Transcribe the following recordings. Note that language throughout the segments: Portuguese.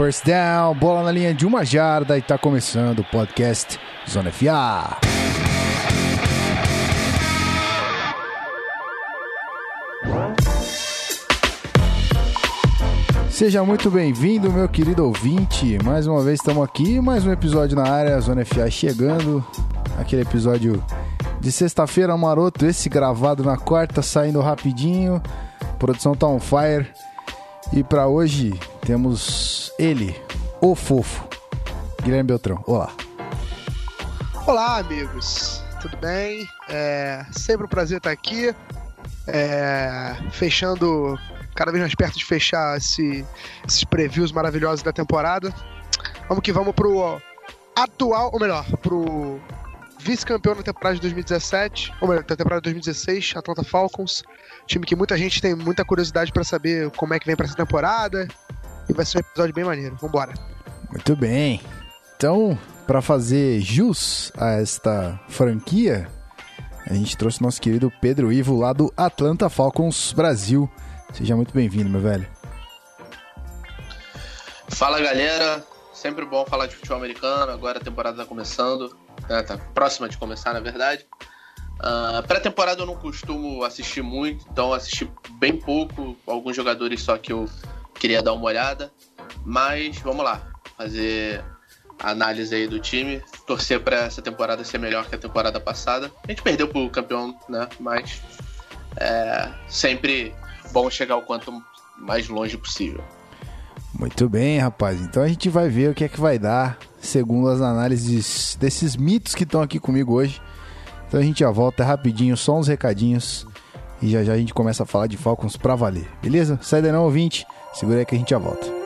First down, bola na linha de uma jarda e tá começando o podcast Zona FA. Seja muito bem-vindo, meu querido ouvinte. Mais uma vez estamos aqui, mais um episódio na área, Zona FA chegando. Aquele episódio de sexta-feira maroto, esse gravado na quarta, saindo rapidinho. A produção tá on fire. E para hoje temos ele, o fofo, Guilherme Beltrão. Olá. Olá, amigos. Tudo bem? É sempre um prazer estar aqui. É, fechando cada vez mais perto de fechar esse, esses previews maravilhosos da temporada. Vamos que vamos pro atual, ou melhor, pro vice-campeão na temporada de 2017, ou melhor, da temporada de 2016, Atlanta Falcons. Time que muita gente tem muita curiosidade para saber como é que vem para essa temporada. E vai ser um episódio bem maneiro. Vambora. Muito bem. Então, para fazer jus a esta franquia, a gente trouxe nosso querido Pedro Ivo lá do Atlanta Falcons Brasil. Seja muito bem-vindo, meu velho. Fala galera, sempre bom falar de futebol americano. Agora a temporada tá começando, né? tá próxima de começar, na verdade. Uh, Pré-temporada eu não costumo assistir muito, então assisti bem pouco, alguns jogadores só que eu queria dar uma olhada. Mas vamos lá, fazer a análise aí do time, torcer para essa temporada ser melhor que a temporada passada. A gente perdeu pro campeão, né? Mas é sempre bom chegar o quanto mais longe possível. Muito bem, rapaz. Então a gente vai ver o que é que vai dar, segundo as análises desses mitos que estão aqui comigo hoje. Então a gente já volta rapidinho, só uns recadinhos. E já já a gente começa a falar de Falcons pra valer, beleza? Sai daí não, ouvinte. Segura aí que a gente já volta.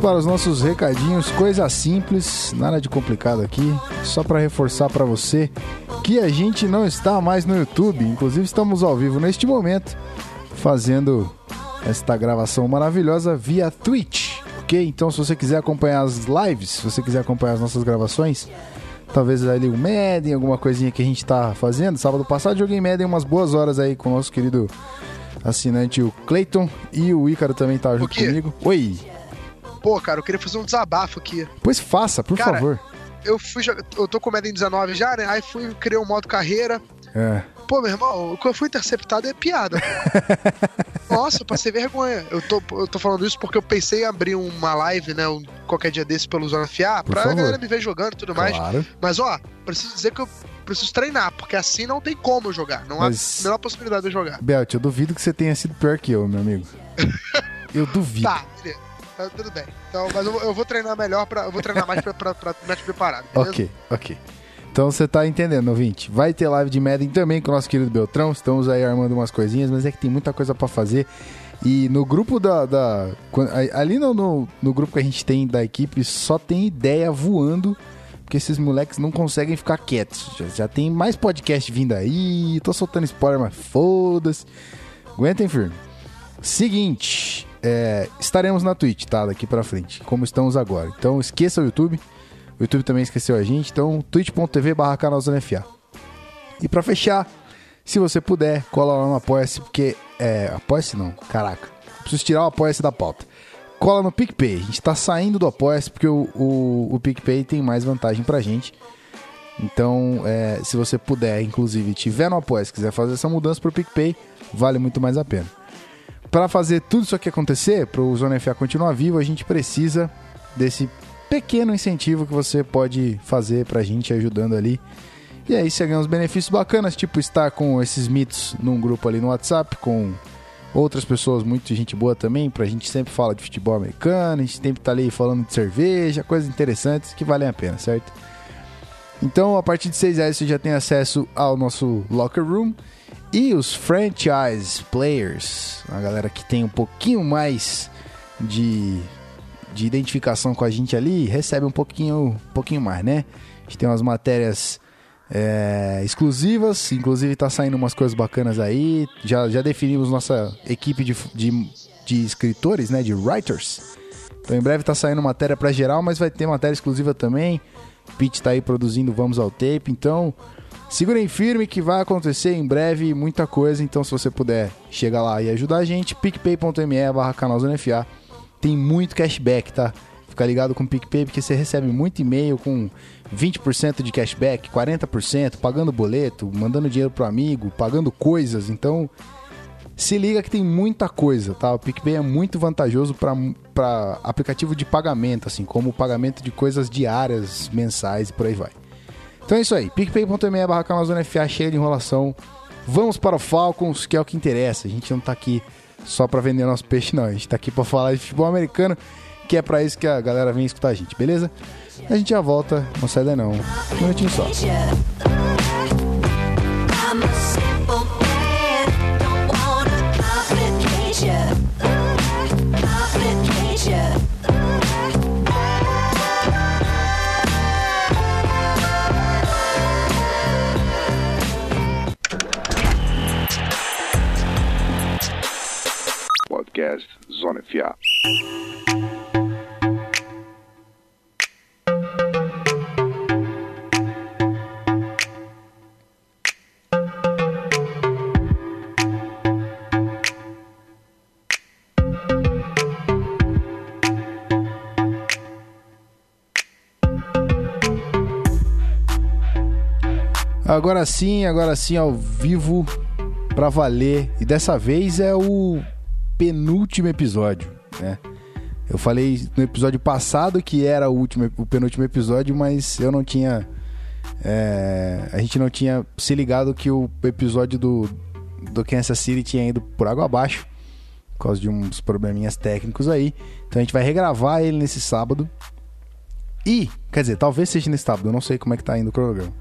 Para os nossos recadinhos, coisa simples, nada de complicado aqui, só para reforçar para você que a gente não está mais no YouTube, inclusive estamos ao vivo neste momento fazendo esta gravação maravilhosa via Twitch, ok? Então se você quiser acompanhar as lives, se você quiser acompanhar as nossas gravações, talvez ali o Madden, alguma coisinha que a gente tá fazendo. Sábado passado joguei Madden umas boas horas aí com o nosso querido assinante o Clayton e o Ícaro também tá junto comigo. Oi. Pô, cara, eu queria fazer um desabafo aqui. Pois faça, por Cara, favor. Eu fui. Eu tô com o Madden 19 já, né? Aí fui, criei um modo carreira. É. Pô, meu irmão, o que eu fui interceptado é piada. Nossa, eu passei vergonha. Eu tô, eu tô falando isso porque eu pensei em abrir uma live, né? um- qualquer dia desse pelo Zona FA, Por pra favor. galera me ver jogando e tudo mais. Claro. Mas, ó, preciso dizer que eu preciso treinar, porque assim não tem como eu jogar. Não Mas- há a menor possibilidade de eu jogar. Belt, eu duvido que você tenha sido pior que eu, meu amigo. Eu duvido. Tá, beleza. Tá, tudo bem. Então, mas eu, eu vou treinar melhor, pra, eu vou treinar mais pra, pra, pra beleza? Ok, ok. Então você tá entendendo, ouvinte. Vai ter live de Madden também com o nosso querido Beltrão. Estamos aí armando umas coisinhas, mas é que tem muita coisa pra fazer. E no grupo da. da- ali no, no, no grupo que a gente tem da equipe, só tem ideia voando. Porque esses moleques não conseguem ficar quietos. Já, já tem mais podcast vindo aí. Tô soltando spoiler, mas foda-se. Aguentem firme. Seguinte, é, estaremos na Twitch, tá? Daqui pra frente, como estamos agora. Então esqueça o YouTube. O YouTube também esqueceu a gente. Então, twitch.tv barra canal Zona FA. E pra fechar, se você puder, cola lá no Apoia-se, porque. É. Apoia-se não, caraca. Preciso tirar o Apoia-se da pauta. Cola no PicPay. A gente tá saindo do Apoia-se porque o, o, o PicPay tem mais vantagem pra gente. Então, é, se você puder, inclusive, tiver no Apoia-se, quiser fazer essa mudança pro PicPay, vale muito mais a pena. Para fazer tudo isso aqui acontecer, para o Zona FA continuar vivo, a gente precisa desse pequeno incentivo que você pode fazer pra gente ajudando ali. E aí você ganha uns benefícios bacanas, tipo estar com esses mitos num grupo ali no WhatsApp, com outras pessoas, muito gente boa também, pra gente sempre fala de futebol americano, a gente sempre tá ali falando de cerveja, coisas interessantes que valem a pena, certo? Então, a partir de 6 reais você já tem acesso ao nosso locker room e os franchise players, a galera que tem um pouquinho mais de, de identificação com a gente ali, recebe um pouquinho, um pouquinho mais, né? A gente tem umas matérias é, exclusivas, inclusive tá saindo umas coisas bacanas aí. Já, já definimos nossa equipe de, de, de escritores, né? De writers. Então em breve tá saindo matéria para geral, mas vai ter matéria exclusiva também. Pete tá aí produzindo Vamos ao Tape, então segurem firme que vai acontecer em breve muita coisa. Então se você puder chegar lá e ajudar a gente, picpay.me barra canalzonefa. Tem muito cashback, tá? Fica ligado com o PicPay porque você recebe muito e-mail com 20% de cashback, 40%, pagando boleto, mandando dinheiro pro amigo, pagando coisas. Então, se liga que tem muita coisa, tá? O PicPay é muito vantajoso para aplicativo de pagamento, assim, como pagamento de coisas diárias, mensais e por aí vai. Então é isso aí, picpay.me barra FA cheia de enrolação. Vamos para o Falcons, que é o que interessa. A gente não tá aqui só para vender nosso peixe, não. A gente tá aqui para falar de futebol americano que é para isso que a galera vem escutar a gente, beleza? A gente já volta, não sai daí não. Um minutinho só. Podcast Zona FA. Agora sim, agora sim, ao vivo, pra valer. E dessa vez é o penúltimo episódio, né? Eu falei no episódio passado que era o, último, o penúltimo episódio, mas eu não tinha. É, a gente não tinha se ligado que o episódio do, do Kansas City tinha ido por água abaixo, por causa de uns probleminhas técnicos aí. Então a gente vai regravar ele nesse sábado. E, quer dizer, talvez seja nesse sábado, eu não sei como é que tá indo o cronograma.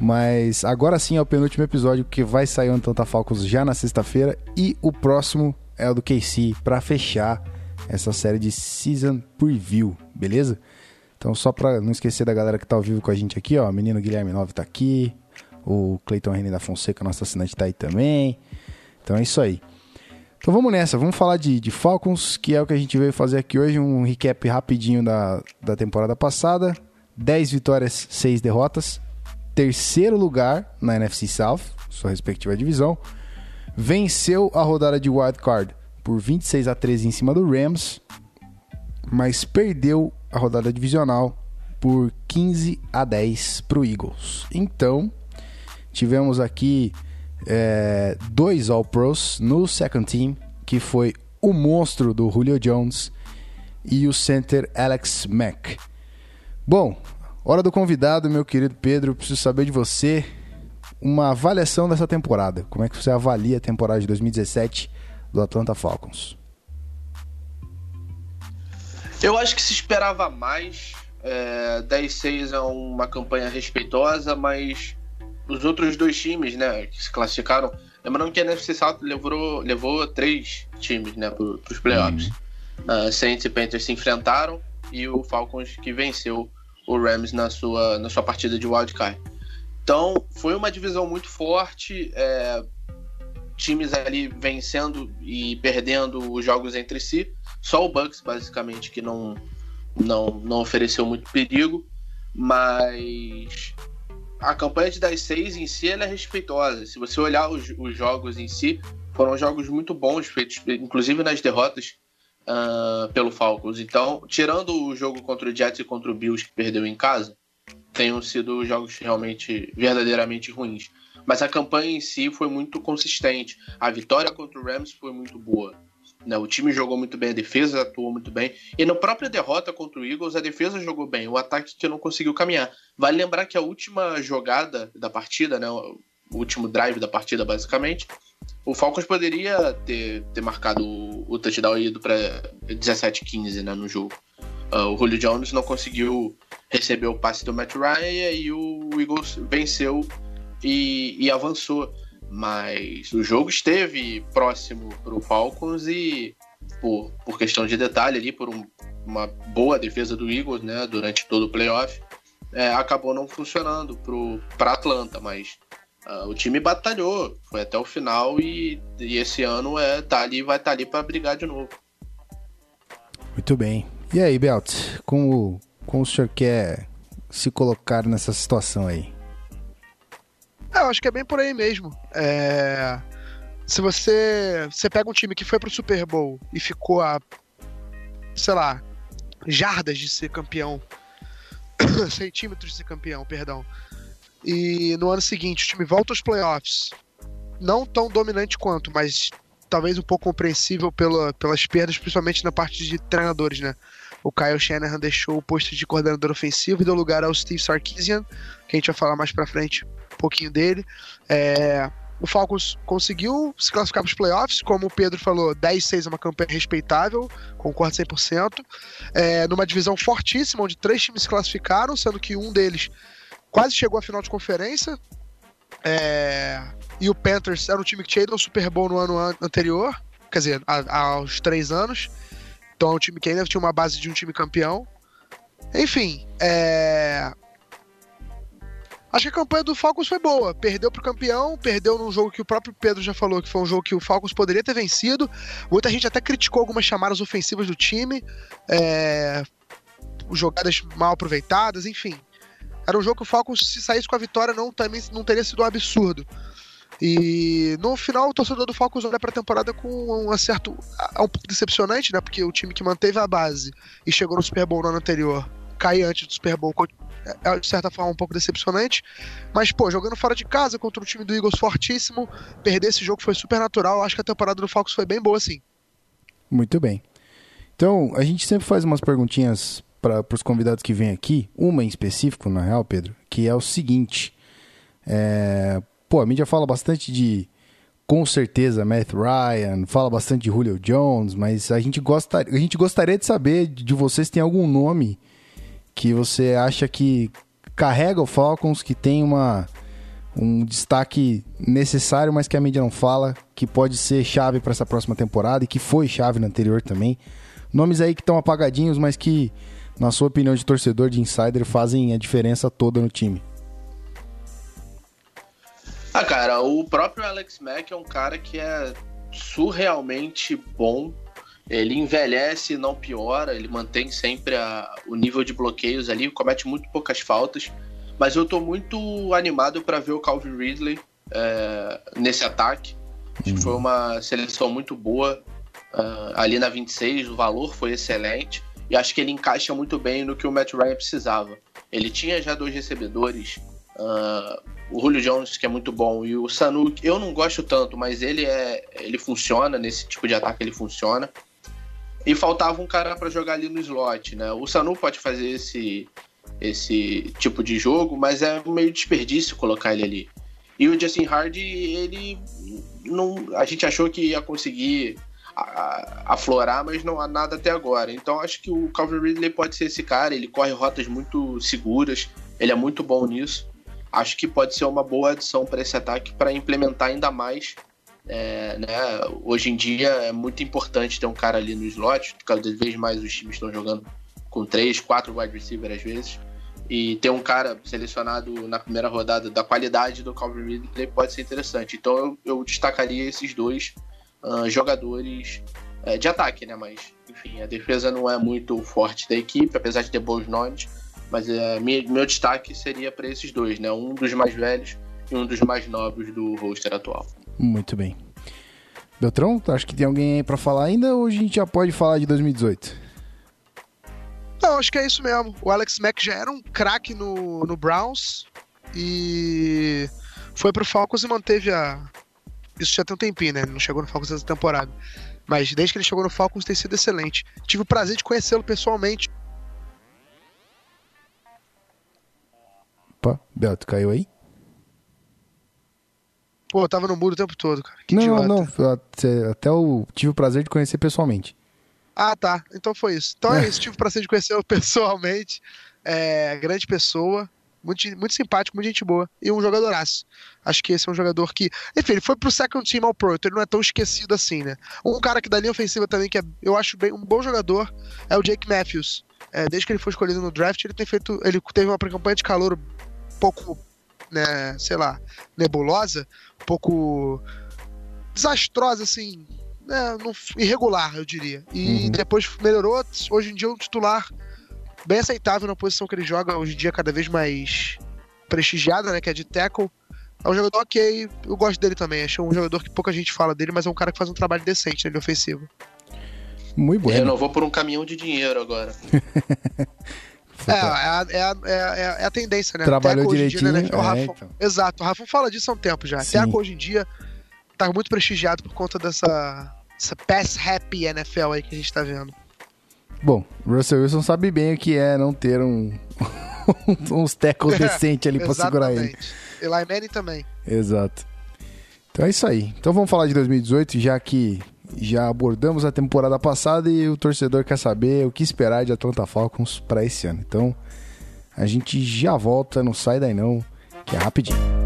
Mas agora sim é o penúltimo episódio que vai sair o Antanta Falcons já na sexta-feira. E o próximo é o do KC para fechar essa série de Season Preview, beleza? Então só para não esquecer da galera que tá ao vivo com a gente aqui, ó. O menino Guilherme Nove tá aqui. O Cleiton René da Fonseca, nosso assinante, tá aí também. Então é isso aí. Então vamos nessa, vamos falar de, de Falcons, que é o que a gente veio fazer aqui hoje, um recap rapidinho da, da temporada passada. 10 vitórias, 6 derrotas terceiro lugar na NFC South, sua respectiva divisão. Venceu a rodada de wild card por 26 a 13 em cima do Rams, mas perdeu a rodada divisional por 15 a 10 para o Eagles. Então, tivemos aqui é, dois All-Pros no second team, que foi o monstro do Julio Jones e o center Alex Mack. Bom, Hora do convidado, meu querido Pedro. Preciso saber de você uma avaliação dessa temporada. Como é que você avalia a temporada de 2017 do Atlanta Falcons? Eu acho que se esperava mais. É, 10-6 é uma campanha respeitosa, mas os outros dois times, né, que se classificaram. Lembrando que a NFC South levou, levou três times, né, para os playoffs. Uhum. Uh, Saints e Panthers se enfrentaram e o Falcons que venceu o Rams na sua, na sua partida de wildcard. Então, foi uma divisão muito forte, é, times ali vencendo e perdendo os jogos entre si. Só o Bucks, basicamente, que não, não, não ofereceu muito perigo, mas a campanha de 10-6 em si é respeitosa. Se você olhar os, os jogos em si, foram jogos muito bons, feitos inclusive nas derrotas uh, pelo Falcons. Então, tirando o jogo contra o Jets e contra o Bills que perdeu em casa, tenham sido jogos realmente verdadeiramente ruins. Mas a campanha em si foi muito consistente. A vitória contra o Rams foi muito boa. Né? O time jogou muito bem, a defesa atuou muito bem. E na própria derrota contra o Eagles, a defesa jogou bem, o ataque que não conseguiu caminhar. Vale lembrar que a última jogada da partida, né? o último drive da partida, basicamente, o Falcons poderia ter, ter marcado o, touchdown e ido para 17-15 né, no jogo. Uh, o Julio Jones não conseguiu receber o passe do Matt Ryan e aí o Eagles venceu e, e avançou. Mas o jogo esteve próximo para o Falcons e, por, por questão de detalhe ali, por um, uma boa defesa do Eagles né, durante todo o playoff, é, acabou não funcionando para Atlanta. Mas uh, o time batalhou, foi até o final e, e esse ano é, tá ali, vai estar tá ali para brigar de novo. Muito bem. E aí, Belt, como, como o senhor quer se colocar nessa situação aí? É, eu acho que é bem por aí mesmo. É... Se você, você pega um time que foi pro Super Bowl e ficou a, sei lá, jardas de ser campeão, centímetros de ser campeão, perdão, e no ano seguinte o time volta aos playoffs, não tão dominante quanto, mas talvez um pouco compreensível pela, pelas perdas, principalmente na parte de treinadores, né? O Kyle Shanahan deixou o posto de coordenador ofensivo e deu lugar ao Steve Sarkisian, que a gente vai falar mais pra frente um pouquinho dele. É, o Falcons conseguiu se classificar para os playoffs, como o Pedro falou, 10-6 é uma campanha respeitável, concordo 100%. É, numa divisão fortíssima, onde três times se classificaram, sendo que um deles quase chegou à final de conferência. É, e o Panthers era um time que tinha ido ao Super Bowl no ano anterior, quer dizer, a, aos três anos. Então é um time que ainda tinha uma base de um time campeão. Enfim, é, Acho que a campanha do Falcons foi boa. Perdeu pro campeão, perdeu num jogo que o próprio Pedro já falou que foi um jogo que o Falcons poderia ter vencido. Muita gente até criticou algumas chamadas ofensivas do time, é... jogadas mal aproveitadas, enfim. Era um jogo que o Falcons, se saísse com a vitória, não, também, não teria sido um absurdo. E no final, o torcedor do Falcons olha para a temporada com um certo. um pouco decepcionante, né? Porque o time que manteve a base e chegou no Super Bowl no ano anterior cair antes do Super Bowl é, é, de certa forma um pouco decepcionante. Mas, pô, jogando fora de casa contra um time do Eagles fortíssimo, perder esse jogo foi super natural. Acho que a temporada do Falcons foi bem boa, sim. Muito bem. Então, a gente sempre faz umas perguntinhas para os convidados que vêm aqui. Uma em específico, na real, Pedro, que é o seguinte. É... Pô, a mídia fala bastante de com certeza Matt Ryan, fala bastante de Julio Jones, mas a gente, gosta, a gente gostaria de saber de vocês tem algum nome que você acha que carrega o Falcons, que tem uma, um destaque necessário, mas que a mídia não fala, que pode ser chave para essa próxima temporada e que foi chave na anterior também. Nomes aí que estão apagadinhos, mas que, na sua opinião de torcedor, de insider, fazem a diferença toda no time. Ah, cara, o próprio Alex Mack é um cara que é surrealmente bom ele envelhece, não piora, ele mantém sempre a, o nível de bloqueios ali, comete muito poucas faltas. Mas eu tô muito animado para ver o Calvin Ridley é, nesse ataque. Acho que foi uhum. uma seleção muito boa uh, ali na 26, o valor foi excelente. E acho que ele encaixa muito bem no que o Matt Ryan precisava. Ele tinha já dois recebedores, uh, o Julio Jones, que é muito bom, e o Sanu, eu não gosto tanto, mas ele é ele funciona, nesse tipo de ataque ele funciona e faltava um cara para jogar ali no slot, né? O Sanu pode fazer esse, esse tipo de jogo, mas é meio desperdício colocar ele ali. E o Justin Hardy, ele não, a gente achou que ia conseguir aflorar, mas não há nada até agora. Então acho que o Calvin Ridley pode ser esse cara, ele corre rotas muito seguras, ele é muito bom nisso. Acho que pode ser uma boa adição para esse ataque para implementar ainda mais é, né, hoje em dia é muito importante ter um cara ali no slot, cada vez mais os times estão jogando com três, quatro wide receivers às vezes. E ter um cara selecionado na primeira rodada da qualidade do Calvin Ridley pode ser interessante. Então eu, eu destacaria esses dois uh, jogadores uh, de ataque, né? Mas, enfim, a defesa não é muito forte da equipe, apesar de ter bons nomes. Mas uh, meu, meu destaque seria para esses dois, né? Um dos mais velhos e um dos mais novos do roster atual. Muito bem. Beltrão, acho que tem alguém aí pra falar ainda ou a gente já pode falar de 2018? Não, acho que é isso mesmo. O Alex Mack já era um craque no, no Browns e Foi pro Falcons e manteve a. Isso já tem um tempinho, né? Ele não chegou no Falcons essa temporada. Mas desde que ele chegou no Falcons tem sido excelente. Tive o prazer de conhecê-lo pessoalmente. Opa, Beto, caiu aí? Pô, eu tava no muro o tempo todo, cara. Que não, idiota. não, até- eu tive o prazer de conhecer pessoalmente. Ah, tá. Então foi isso. Então é isso. Tive o prazer de conhecê-lo pessoalmente. É, grande pessoa. Muito, muito simpático, muito gente boa. E um jogadoraço. Acho que esse é um jogador que. Enfim, ele foi pro second team all pro, então ele não é tão esquecido assim, né? Um cara que da linha ofensiva também, que é, eu acho bem, um bom jogador, é o Jake Matthews. É, desde que ele foi escolhido no draft, ele tem feito. Ele teve uma campanha de calor pouco, né, sei lá, nebulosa, um pouco desastrosa, assim. né, não- irregular, eu diria. E Uhum. depois melhorou. Hoje em dia é um titular bem aceitável na posição que ele joga, hoje em dia cada vez mais prestigiada, né? Que é de tackle. É um jogador ok, eu gosto dele também. Achei um jogador que pouca gente fala dele, mas é um cara que faz um trabalho decente na linha ofensiva. Muito bueno. Renovou por um caminhão de dinheiro agora. É, é, a, é, a, é, a, é a tendência, né? Trabalhou em dia, direitinho, né, o é, Rafa- então. Exato, o Rafa fala disso há um tempo já. Sim. Tackle hoje em dia tá muito prestigiado por conta dessa, dessa pass happy NFL aí que a gente tá vendo. Bom, Russell Wilson sabe bem o que é não ter um uns tackles decentes ali pra segurar ele. Eli Manning também. Exato. Então é isso aí. Então vamos falar de 2018, já que já abordamos a temporada passada e o torcedor quer saber o que esperar de Atlanta Falcons para esse ano. Então a gente já volta, não sai daí não, que é rapidinho.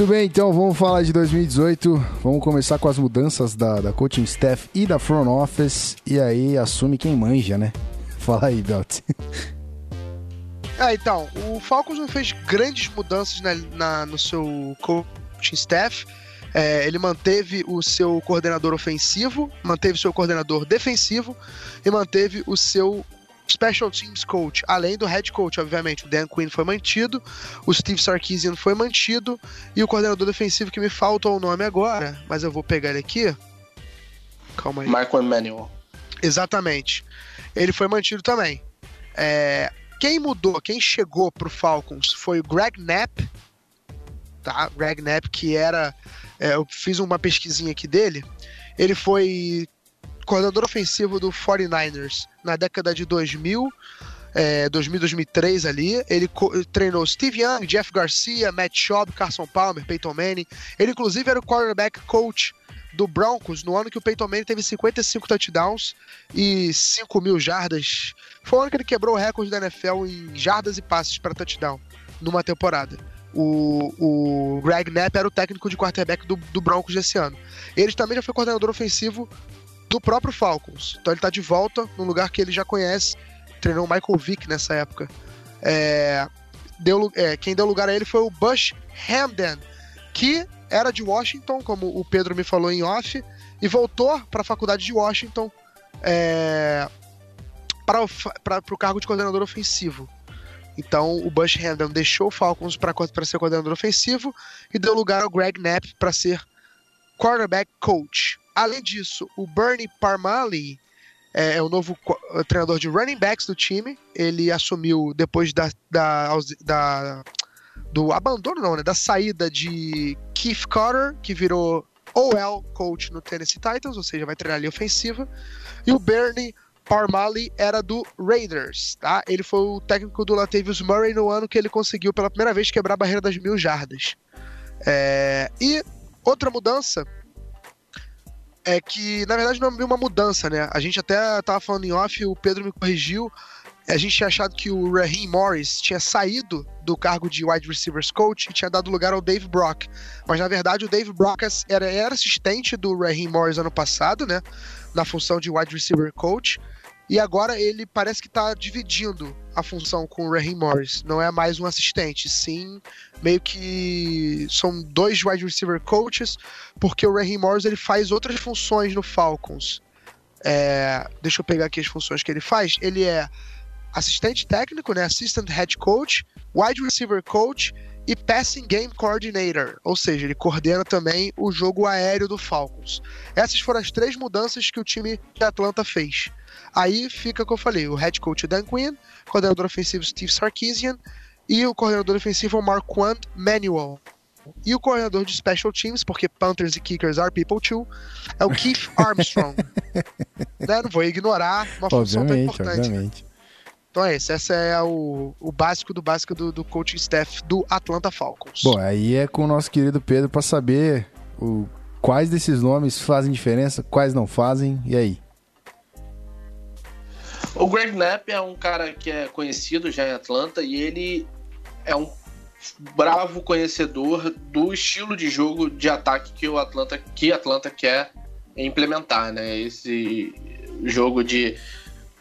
Muito bem, então vamos falar de 2018. Vamos começar com as mudanças da, da coaching staff e da front office. E aí assume quem manja, né? Fala aí, Belt. Ah, então, o Falcons não fez grandes mudanças na, na- no seu coaching staff. É, ele manteve o seu coordenador ofensivo, manteve o seu coordenador defensivo e manteve o seu special teams coach, além do head coach, obviamente. O Dan Quinn foi mantido, o Steve Sarkisian foi mantido e o coordenador defensivo que me falta o nome agora, mas eu vou pegar ele aqui. Calma aí. Marco Emmanuel. Exatamente. Ele foi mantido também. É, quem mudou, quem chegou pro Falcons foi o Greg Knapp, tá? Greg Knapp, que era. é, eu fiz uma pesquisinha aqui dele. Ele foi coordenador ofensivo do 49ers na década de 2000, é, 2000, 2003 ali. Ele treinou Steve Young, Jeff Garcia, Matt Schaub, Carson Palmer, Peyton Manning. Ele, inclusive, era o quarterback coach do Broncos no ano que o Peyton Manning teve 55 touchdowns e 5 mil jardas. Foi o ano que ele quebrou o recorde da NFL em jardas e passes para touchdown numa temporada. O, o Greg Knapp era o técnico de quarterback do, do Broncos desse ano. Ele também já foi coordenador ofensivo do próprio Falcons. Então ele tá de volta num lugar que ele já conhece. Treinou o Michael Vick nessa época. É, deu, é, quem deu lugar a ele foi o Bush Hamden, que era de Washington, como o Pedro me falou em off, e voltou para a faculdade de Washington é, para o cargo de coordenador ofensivo. Então o Bush Hamden deixou o Falcons para ser coordenador ofensivo e deu lugar ao Greg Knapp para ser quarterback coach. Além disso, o Bernie Parmalee é, é o novo co- treinador de running backs do time. Ele assumiu depois da, da, da- do abandono, não, né? Da saída de Keith Carter, que virou OL coach no Tennessee Titans, ou seja, vai treinar ali ofensiva. E o Bernie Parmalee era do Raiders, tá? Ele foi o técnico do Latavius Murray no ano que ele conseguiu pela primeira vez quebrar a barreira das mil jardas. É, e outra mudança é que, na verdade, não é uma mudança, né? A gente até tava falando em off, o Pedro me corrigiu. a gente tinha achado que o Raheem Morris tinha saído do cargo de wide receivers coach e tinha dado lugar ao Dave Brock. Mas na verdade o Dave Brock era, era assistente do Raheem Morris ano passado, né? Na função de wide receiver coach. E agora ele parece que está dividindo a função com o Raheem Morris. Não é mais um assistente, sim, meio que são dois wide receiver coaches, porque o Raheem Morris ele faz outras funções no Falcons. É, deixa eu pegar aqui as funções que ele faz. Ele é assistente técnico, né, assistant head coach, wide receiver coach e passing game coordinator, ou seja, ele coordena também o jogo aéreo do Falcons. Essas foram as três mudanças que o time de Atlanta fez. Aí fica o que eu falei, o head coach Dan Quinn, coordenador ofensivo Steve Sarkisian e o coordenador ofensivo Marquand Manuel. E o coordenador de special teams, porque Panthers e Kickers are people too, é o Keith Armstrong. né? Não vou ignorar uma função tão importante. Obviamente. Então é isso, esse é o, o básico do básico do, do coaching staff do Atlanta Falcons. Bom, aí é com o nosso querido Pedro para saber o, quais desses nomes fazem diferença, quais não fazem, e aí? O Greg Knapp é um cara que é conhecido já em Atlanta e ele é um bravo conhecedor do estilo de jogo de ataque que o Atlanta que Atlanta quer implementar, né? Esse jogo de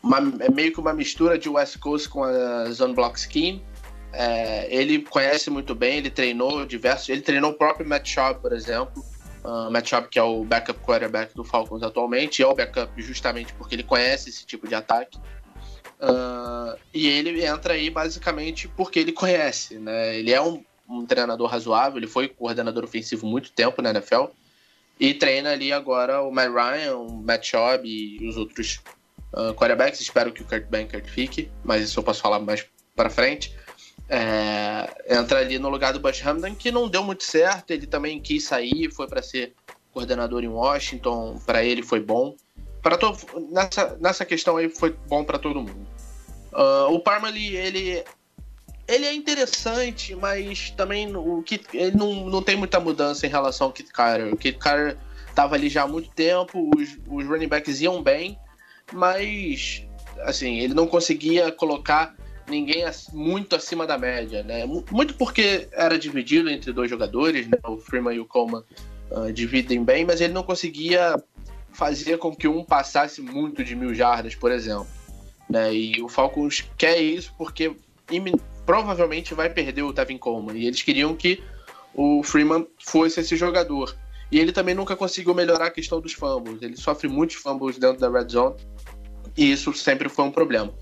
uma, é meio que uma mistura de West Coast com a Zone Block Scheme. É, ele conhece muito bem, ele treinou diversos. Ele treinou o próprio Matt Schaub, por exemplo. Uh, Matt Schaub, que é o backup quarterback do Falcons atualmente, é o backup justamente porque ele conhece esse tipo de ataque. Uh, e ele entra aí basicamente porque ele conhece, né? Ele é um, um treinador razoável, ele foi coordenador ofensivo muito tempo na NFL e treina ali agora o Matt Ryan, o Matt Schaub e os outros uh, quarterbacks. Espero que o Kurt Bankert fique, mas isso eu posso falar mais para frente. É, entra ali no lugar do Bush Hamdan, que não deu muito certo. Ele também quis sair, foi para ser coordenador em Washington. Para ele foi bom. Para nessa, nessa questão aí foi bom para todo mundo. Uh, o Parmalee, ele ele é interessante, mas também o Kit, ele não, não tem muita mudança em relação ao Kit Carter. O Kit Carter estava ali já há muito tempo, os, os running backs iam bem, mas assim, ele não conseguia colocar ninguém muito acima da média, né? Muito porque era dividido entre dois jogadores, né? O Freeman e o Coleman uh, dividem bem, mas ele não conseguia fazer com que um passasse muito de mil jardas, por exemplo. Né? E o Falcons quer isso porque provavelmente vai perder o Tevin Coleman. E eles queriam que o Freeman fosse esse jogador. E ele também nunca conseguiu melhorar a questão dos fumbles. Ele sofre muitos fumbles dentro da red zone. E isso sempre foi um problema.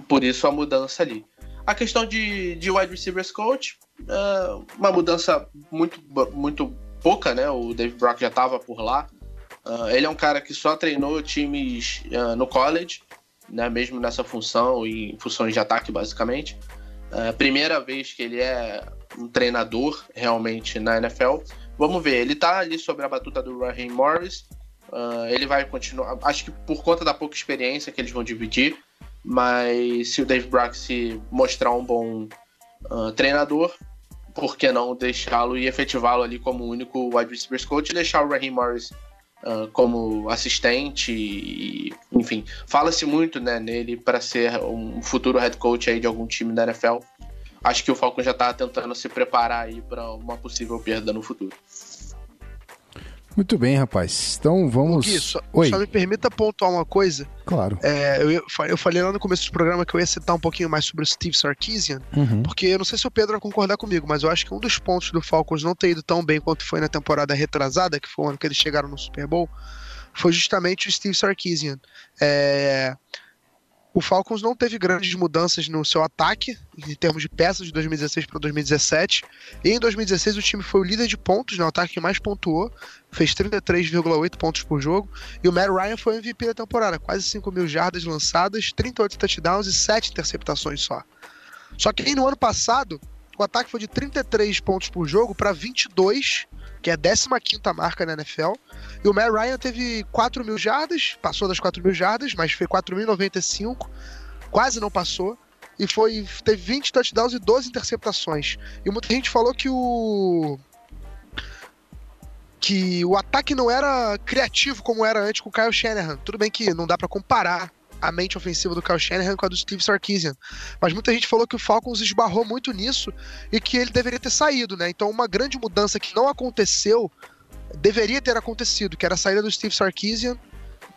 Por isso a mudança ali. A questão de, de wide receivers coach, uh, uma mudança muito, muito pouca, né? O Dave Brock já estava por lá. Uh, ele é um cara que só treinou times uh, no college, né? Mesmo nessa função e funções de ataque, basicamente. Primeira vez que ele é um treinador realmente na NFL. Vamos ver, ele tá ali sobre a batuta do Raheem Morris. Ele vai continuar. Acho que por conta da pouca experiência que eles vão dividir, mas se o Dave Brock se mostrar um bom uh, treinador, por que não deixá-lo e efetivá-lo ali como único wide receivers coach e deixar o Raheem Morris uh, como assistente e, enfim, fala-se muito né, nele para ser um futuro head coach aí de algum time da NFL. Acho que o Falcon já está tentando se preparar aí para uma possível perda no futuro. Muito bem, rapaz. Então vamos. Gui, só, Oi. só me permita pontuar uma coisa. Claro. É, eu, eu falei lá no começo do programa que eu ia citar um pouquinho mais sobre o Steve Sarkisian, uhum. porque eu não sei se o Pedro vai concordar comigo, mas eu acho que um dos pontos do Falcons não ter ido tão bem quanto foi na temporada retrasada, que foi o ano que eles chegaram no Super Bowl, foi justamente o Steve Sarkisian. É, o Falcons não teve grandes mudanças no seu ataque, em termos de peças, de 2016 para 2017. E em 2016 o time foi o líder de pontos, no ataque que mais pontuou, fez 33,8 pontos por jogo. E o Matt Ryan foi MVP da temporada, quase 5 mil jardas lançadas, 38 touchdowns e 7 interceptações só. Só que no ano passado, o ataque foi de 33 pontos por jogo para 22, que é a 15 marca na NFL. E o Matt Ryan teve 4 mil jardas, passou das 4 mil jardas, mas foi 4.095, quase não passou. E foi teve 20 touchdowns e 12 interceptações. E muita gente falou que o que o ataque não era criativo como era antes com o Kyle Shanahan. Tudo bem que não dá para comparar a mente ofensiva do Kyle Shanahan com a do Steve Sarkisian. Mas muita gente falou que o Falcons esbarrou muito nisso e que ele deveria ter saído, né? Então uma grande mudança que não aconteceu deveria ter acontecido, que era a saída do Steve Sarkisian.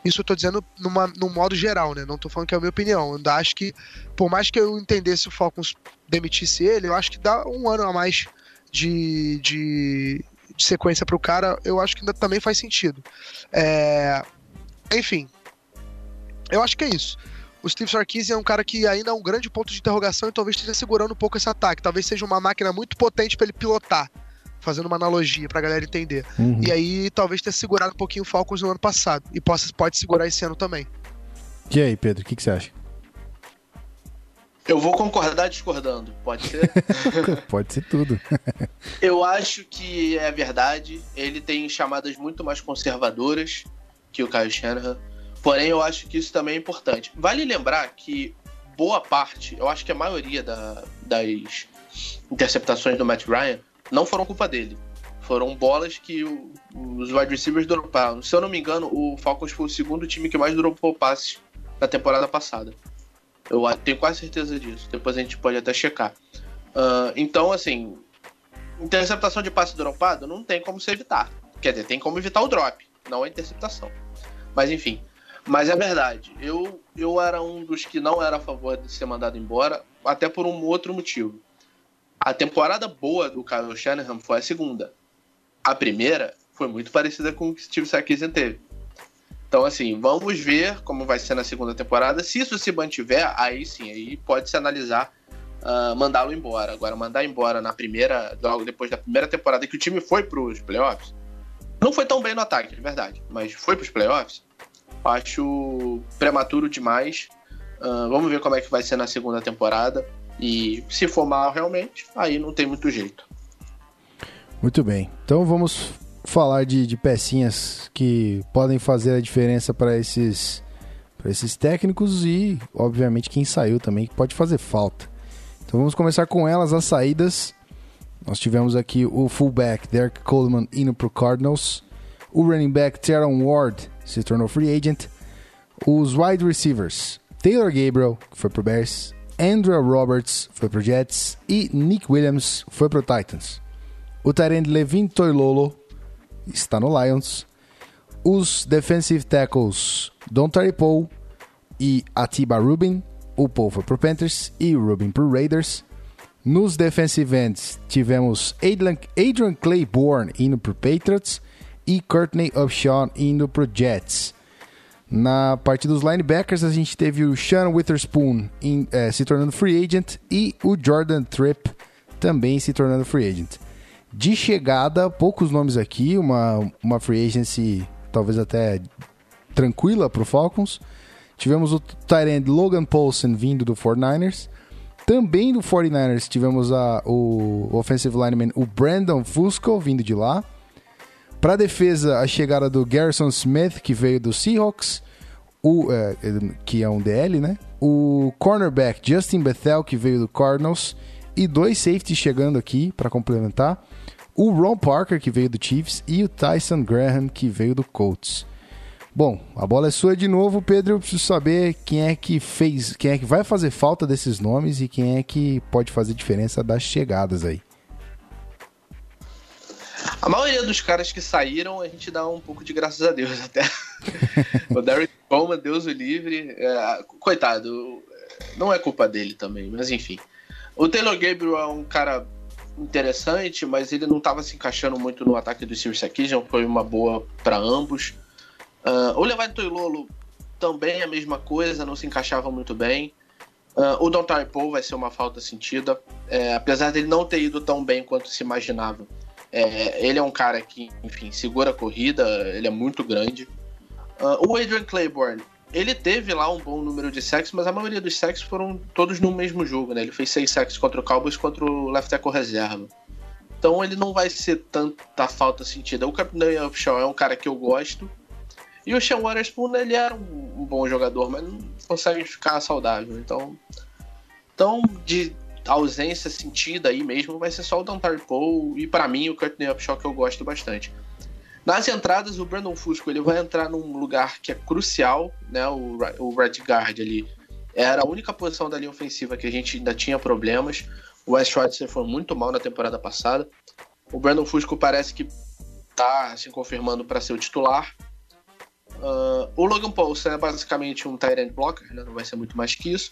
Isso eu tô dizendo numa, num modo geral, né? Não tô falando que é a minha opinião. Eu ainda acho que, por mais que eu entendesse o Falcons demitisse ele, eu acho que dá um ano a mais de, de, de sequência pro cara, eu acho que ainda também faz sentido. É... Enfim, eu acho que é isso. O Steve Sarkisian é um cara que ainda é um grande ponto de interrogação e talvez esteja segurando um pouco esse ataque. Talvez seja uma máquina muito potente para ele pilotar fazendo uma analogia pra galera entender. Uhum. E aí, talvez tenha segurado um pouquinho o Falcons no ano passado. E possa, pode segurar esse ano também. E aí, Pedro, o que, que você acha? Eu vou concordar discordando, pode ser? pode ser tudo. eu acho que é verdade. Ele tem chamadas muito mais conservadoras que o Kyle Shanahan. Porém, eu acho que isso também é importante. Vale lembrar que boa parte, eu acho que a maioria da, das interceptações do Matt Ryan não foram culpa dele. Foram bolas que o, os wide receivers droparam. Se eu não me engano, o Falcons foi o segundo time que mais dropou passes na temporada passada. Eu tenho quase certeza disso. Depois a gente pode até checar. Uh, então, assim, interceptação de passe dropado não tem como se evitar. Quer dizer, tem como evitar o drop, não a interceptação. Mas enfim. Mas é verdade. Eu, eu era um dos que não era a favor de ser mandado embora, até por um outro motivo. A temporada boa do Kyle Shanahan foi a segunda. A primeira foi muito parecida com o que Steve Sarkisian teve. Então, assim, vamos ver como vai ser na segunda temporada. Se isso se mantiver, aí sim, aí pode se analisar uh, mandá-lo embora. Agora, mandar embora na primeira, logo depois da primeira temporada que o time foi para os playoffs, não foi tão bem no ataque, é verdade, mas foi para os playoffs, acho prematuro demais. Uh, vamos ver como é que vai ser na segunda temporada. E se for mal realmente, aí não tem muito jeito. Muito bem. Então vamos falar de, de pecinhas que podem fazer a diferença para esses, esses técnicos e, obviamente, quem saiu também, que pode fazer falta. Então vamos começar com elas, as saídas. Nós tivemos aqui o fullback Derek Coleman indo para Cardinals. O running back Teron Ward se tornou free agent. Os wide receivers Taylor Gabriel, que foi para Bears. Andrew Roberts foi pro Jets e Nick Williams foi pro Titans. O Tyrande Levin Toilolo está no Lions. Os defensive tackles Don Paul e Atiba Rubin. O Paul foi pro Panthers e Rubin pro Raiders. Nos defensive ends tivemos Adrian, Adrian Claiborne indo pro Patriots e Courtney Upshaw indo pro Jets. Na parte dos linebackers, a gente teve o Sean Witherspoon em, é, se tornando free agent e o Jordan Tripp também se tornando free agent. De chegada, poucos nomes aqui, uma, uma free agency talvez até tranquila para o Falcons. Tivemos o Tyrant Logan Paulson vindo do 49ers. Também do 49ers tivemos a, o offensive lineman, o Brandon Fusco, vindo de lá. Para defesa, a chegada do Garrison Smith, que veio do Seahawks, o, é, que é um DL, né? O cornerback Justin Bethel, que veio do Cardinals, e dois safeties chegando aqui para complementar. O Ron Parker, que veio do Chiefs, e o Tyson Graham, que veio do Colts. Bom, a bola é sua de novo, Pedro. Eu preciso saber quem é que fez, quem é que vai fazer falta desses nomes e quem é que pode fazer diferença das chegadas aí. A maioria dos caras que saíram, a gente dá um pouco de graças a Deus até. o Derrick Coleman, Deus o livre. É, coitado, não é culpa dele também, mas enfim. O Taylor Gabriel é um cara interessante, mas ele não estava se encaixando muito no ataque do Steve Sarkisian, foi uma boa para ambos. Uh, o Levi Toilolo também é a mesma coisa, não se encaixava muito bem. Uh, o Don Paul vai ser uma falta sentida, é, apesar dele não ter ido tão bem quanto se imaginava. É, ele é um cara que, enfim, segura a corrida, ele é muito grande. Uh, o Adrian Claiborne, ele teve lá um bom número de sacks, mas a maioria dos sacks foram todos no mesmo jogo, né? Ele fez seis sacks contra o Cowboys contra o left tackle reserva. Então ele não vai ser tanta falta sentida. O Capitão Upshaw é um cara que eu gosto. E o Sean Waterspoon, ele era um, um bom jogador, mas não consegue ficar saudável. Então, então de ausência sentida aí mesmo vai ser só o Dontari Paul e para mim o Courtney Upshaw que eu gosto bastante. Nas entradas, o Brandon Fusco ele vai entrar num lugar que é crucial, né? O, o right guard ali era a única posição da linha ofensiva que a gente ainda tinha problemas. O West Schweitzer foi muito mal na temporada passada. O Brandon Fusco parece que tá se confirmando para ser o titular. Uh, o Logan Paulson é basicamente um tight end blocker, né? não vai ser muito mais que isso.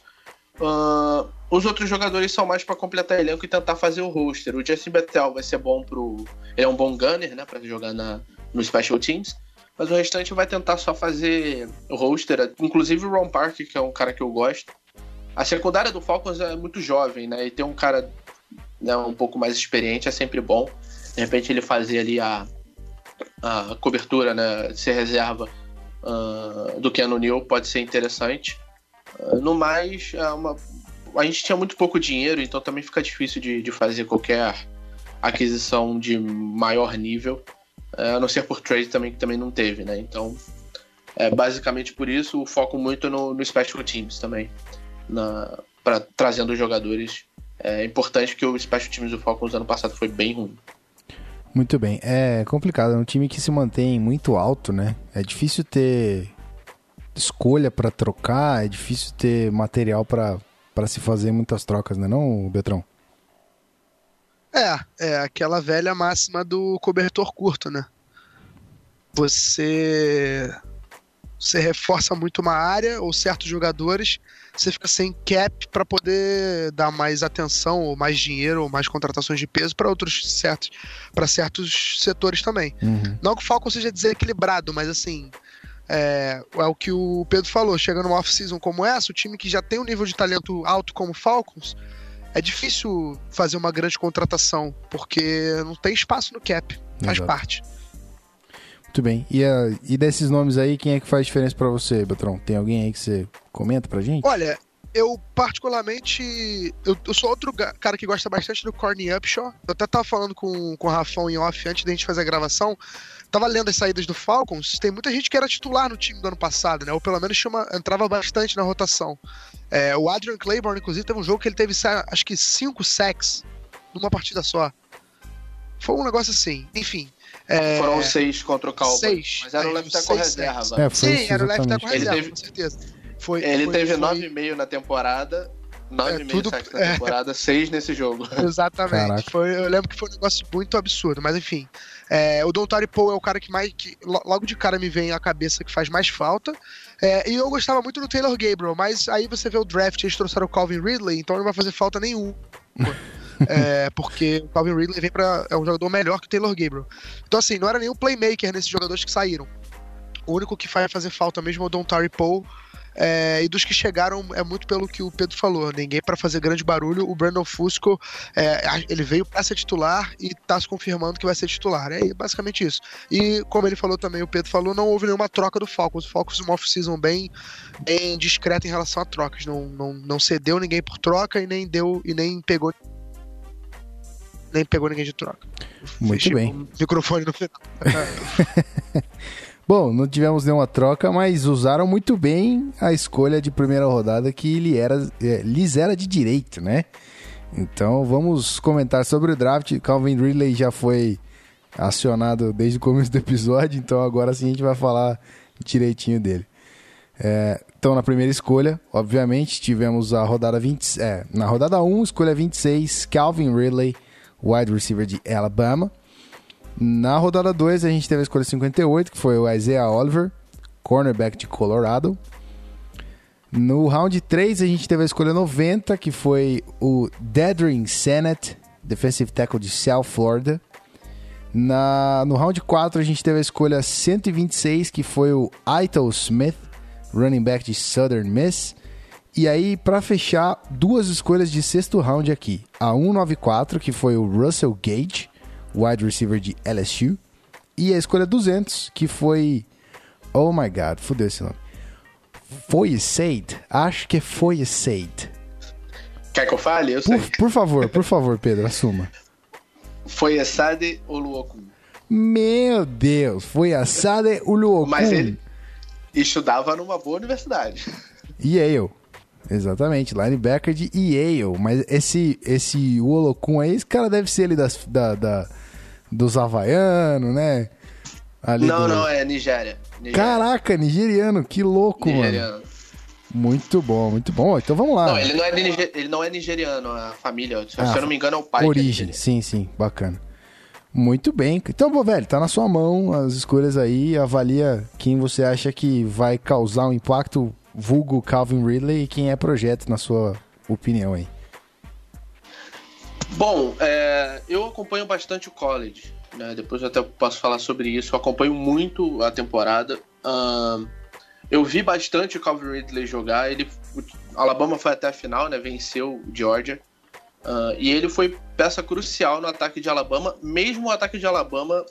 Uh, os outros jogadores são mais para completar elenco e tentar fazer o roster. O Justin Bethel vai ser bom pro. Ele é um bom gunner, né? Para jogar na, no Special Teams. Mas o restante vai tentar só fazer o roster. Inclusive o Ron Park, que é um cara que eu gosto. A secundária do Falcons é muito jovem, né? E ter um cara né, um pouco mais experiente é sempre bom. De repente ele fazer ali a, a cobertura, né? Ser reserva uh, do Keanu Neal pode ser interessante. Uh, no mais, é uma, a gente tinha muito pouco dinheiro, então também fica difícil de, de fazer qualquer aquisição de maior nível. É, a não ser por trade também, que também não teve, né? Então, é basicamente por isso o foco muito no, no Special Teams também, na, pra, trazendo jogadores. É importante que o Special Teams do Falcons ano passado foi bem ruim. Muito bem. É complicado, é um time que se mantém muito alto, né? É difícil ter escolha para trocar, é difícil ter material para se fazer muitas trocas, né, não, Betrão? É, é aquela velha máxima do cobertor curto, né? Você você reforça muito uma área ou certos jogadores, você fica sem cap para poder dar mais atenção ou mais dinheiro ou mais contratações de peso para outros certos para certos setores também. Uhum. Não que o Falcon seja desequilibrado, mas assim, é, é, o que o Pedro falou, chegando numa off-season como essa, o time que já tem um nível de talento alto como o Falcons, é difícil fazer uma grande contratação, porque não tem espaço no cap. Faz Exato. parte. Muito bem. E, uh, e desses nomes aí, quem é que faz diferença para você, Beltrão? Tem alguém aí que você comenta pra gente? Olha, eu particularmente. Eu, eu, sou outro cara que gosta bastante do Corny Upshaw. Eu até tava falando com, com o Rafão em off antes da gente fazer a gravação. Tava lendo as saídas do Falcons. Tem muita gente que era titular no time do ano passado, né? Ou pelo menos chama, entrava bastante na rotação. É, o Adrian Claiborne, inclusive, teve um jogo que ele teve acho que cinco sacks numa partida só. Foi um negócio assim. Enfim. É... Foram seis contra o Cowboys. Seis. Mas era o left tackle reserva. É, Sim, era o left tackle reserva, teve... com certeza. Foi, ele foi, teve 9,5 na temporada. 9,5 é, tudo... sacks na é. temporada, 6 nesse jogo. Exatamente. Foi, eu lembro que foi um negócio muito absurdo, mas enfim. É, o Don Tari Poe é o cara que mais. Que, logo de cara me vem à cabeça que faz mais falta. É, e eu gostava muito do Taylor Gabriel, mas aí você vê o draft, eles trouxeram o Calvin Ridley, então não vai fazer falta nenhum. é, porque o Calvin Ridley vem para é um jogador melhor que o Taylor Gabriel. Então, assim, não era nenhum playmaker nesses jogadores que saíram. O único que vai fazer falta mesmo é o Don Tari Poe. É, e dos que chegaram é muito pelo que o Pedro falou, ninguém para fazer grande barulho. O Brandon Fusco, é, ele veio para ser titular e tá se confirmando que vai ser titular. É basicamente isso. E como ele falou também, o Pedro falou, não houve nenhuma troca do Falcons. O Falcons uma off-season bem, bem discreta em relação a trocas. Não, não, não cedeu ninguém por troca e nem deu e nem pegou nem pegou ninguém de troca. Muito Fechei bem. O microfone no final. Bom, não tivemos nenhuma troca, mas usaram muito bem a escolha de primeira rodada que lhe era, é, lhes era de direito, né? Então vamos comentar sobre o draft. Calvin Ridley já foi acionado desde o começo do episódio, então agora sim a gente vai falar direitinho dele. É, então, na primeira escolha, obviamente, tivemos a rodada 20, é, na rodada 1, escolha 26, Calvin Ridley, wide receiver de Alabama. Na rodada 2, a gente teve a escolha 58, que foi o Isaiah Oliver, cornerback de Colorado. No round 3, a gente teve a escolha 90, que foi o Dedrin Sennett, defensive tackle de South Florida. Na, no round 4, a gente teve a escolha 126, que foi o Ito Smith, running back de Southern Miss. E aí, para fechar, duas escolhas de sexto round aqui. A 194, que foi o Russell Gage, wide receiver de LSU. E a escolha 200, que foi. Oh my god, fudeu esse nome. Foi Said? Acho que é foi Said. Quer que eu fale? Eu por, por favor, por favor, Pedro, assuma. Foi Assade Oluokun. Meu Deus, foi Assade Oluokun. Mas ele estudava numa boa universidade. Yale. Exatamente, linebacker de Yale. Mas esse, esse Olokun aí, esse cara deve ser ali das, da, da dos havaianos, né? Ali não, do- não, é Nigéria. Nigéria. Caraca, nigeriano, que louco, mano. Nigeriano. Muito bom, muito bom. Então vamos lá. Não, ele não, é niger- ele não é nigeriano, a família. Se, Ah, eu não me engano, é o pai. é Origem, nigeriano. sim, sim, bacana. Muito bem. Então, pô, velho, tá na sua mão as escolhas aí. Avalia quem você acha que vai causar um impacto, vulgo Calvin Ridley, e quem é projeto, na sua opinião aí. Bom, é, eu acompanho bastante o college. Né? Depois eu até posso falar sobre isso. Eu acompanho muito a temporada. Eu vi bastante o Calvin Ridley jogar. Ele, o Alabama foi até a final, né? Venceu o Georgia. Ah, e ele foi peça crucial no ataque de Alabama, mesmo o ataque de Alabama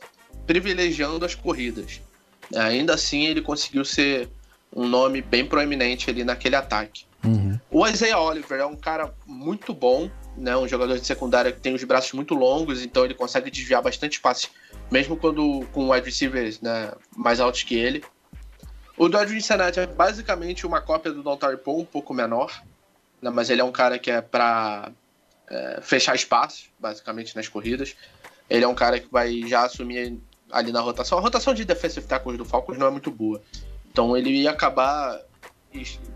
privilegiando as corridas. Ainda assim, ele conseguiu ser um nome bem proeminente ali naquele ataque. Uhum. O Isaiah Oliver é um cara muito bom, né? Um jogador de secundária que tem os braços muito longos, então ele consegue desviar bastante passes, mesmo quando com wide receivers né, mais altos que ele. O Dodge Cincinnati é basicamente uma cópia do Dontari Paul, um pouco menor, né, mas ele é um cara que é para fechar espaços, basicamente, nas corridas. Ele é um cara que vai já assumir ali na rotação. A rotação de defensive tackles do Falcons não é muito boa. Então ele ia acabar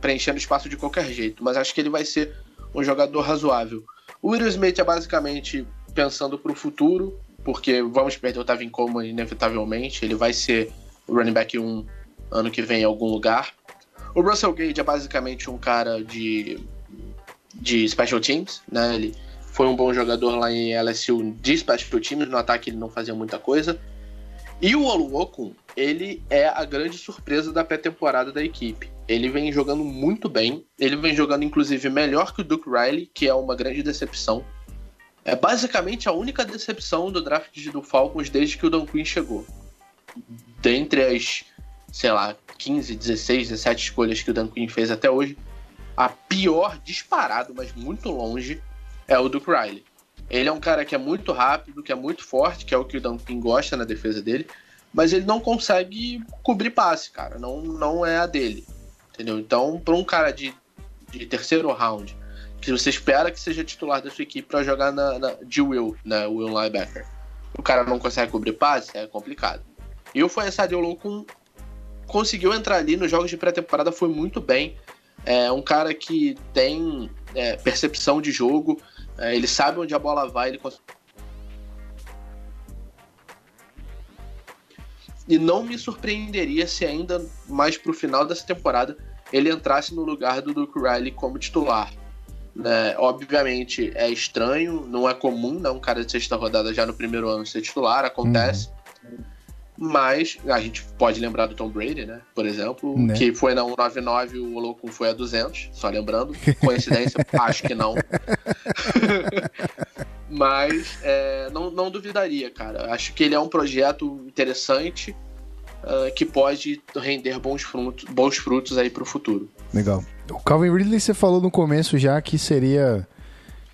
preenchendo espaço de qualquer jeito, mas acho que ele vai ser um jogador razoável. O Will Smith é basicamente pensando para o futuro, porque vamos perder o Tavin Coleman inevitavelmente, ele vai ser o running back 1 ano que vem em algum lugar. O Russell Gage é basicamente um cara de, de special teams, né? Ele foi um bom jogador lá em LSU de special teams, no ataque ele não fazia muita coisa. E o Oluokun, ele é a grande surpresa da pré-temporada da equipe. Ele vem jogando muito bem, ele vem jogando inclusive melhor que o Duke Riley, que é uma grande decepção. É basicamente a única decepção do draft do Falcons desde que o Dan Quinn chegou. Dentre as, sei lá, 15, 16, 17 escolhas que o Dan Quinn fez até hoje, a pior disparado, mas muito longe, é o Duke Riley. Ele é um cara que é muito rápido, que é muito forte, que é o que o Dan Quinn gosta na defesa dele, mas ele não consegue cobrir passe, cara. Não, não é a dele. Entendeu? Então, para um cara de, de terceiro round, que você espera que seja titular da sua equipe para jogar na, na- de Will, né? Will linebacker, o cara não consegue cobrir passe, é complicado. E o Foyesade Olokun conseguiu entrar ali nos jogos de pré-temporada, foi muito bem. É um cara que tem é, percepção de jogo, é, ele sabe onde a bola vai, ele cons- E não me surpreenderia se ainda mais pro final dessa temporada ele entrasse no lugar do Duke Riley como titular. Né? Obviamente é estranho, não é comum né, um cara de sexta rodada já no primeiro ano ser titular, acontece. Mas a gente pode lembrar do Tom Brady, né? Por exemplo, Né. que foi na 199 o Olokun foi a 200, só lembrando. Coincidência? Acho que não. Mas é, não, não duvidaria, cara. Acho que ele é um projeto interessante ah, que pode render bons frutos, bons frutos aí pro futuro. Legal. O Calvin Ridley, você falou no começo já que seria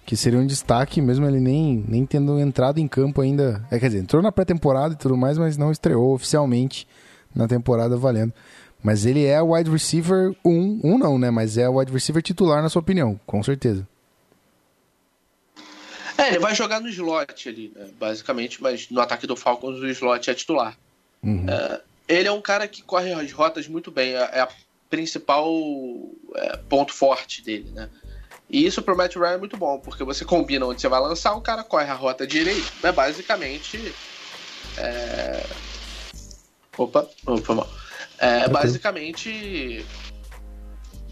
que seria um destaque, mesmo ele nem, nem tendo entrado em campo ainda. É, quer dizer, entrou na pré-temporada e tudo mais, mas não estreou oficialmente na temporada valendo. Mas ele é wide receiver 1, um, um não, né? Mas é wide receiver titular, na sua opinião, com certeza. É, ele vai jogar no slot ali, né, basicamente, mas no ataque do Falcons o slot é titular. Uhum. Ele é um cara que corre as rotas muito bem, é é a principal é, ponto forte dele, né? E isso pro Matt Ryan é muito bom, porque você combina onde você vai lançar, o cara corre a rota direita. É basicamente. É... Opa, opa, mal. É basicamente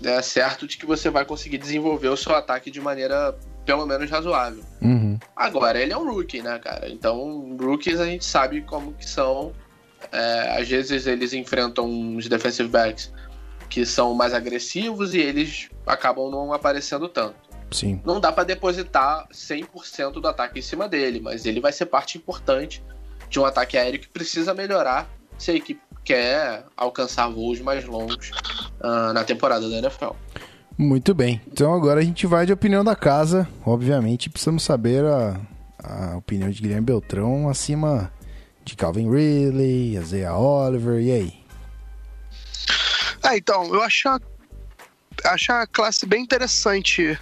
é certo de que você vai conseguir desenvolver o seu ataque de maneira pelo menos razoável. Uhum. Agora, ele é um rookie, né, cara? Então, rookies a gente sabe como que são. É, às vezes eles enfrentam uns defensive backs que são mais agressivos e eles acabam não aparecendo tanto. Sim. Não dá pra depositar 100% do ataque em cima dele, mas ele vai ser parte importante de um ataque aéreo que precisa melhorar se a equipe quer alcançar voos mais longos ah, na temporada da NFL. Muito bem. Então agora a gente vai de opinião da casa. Obviamente, precisamos saber a, a opinião de Guilherme Beltrão acima de Calvin Ridley, Isaiah Oliver, e aí? Ah, então, eu acho a, acho a classe bem interessante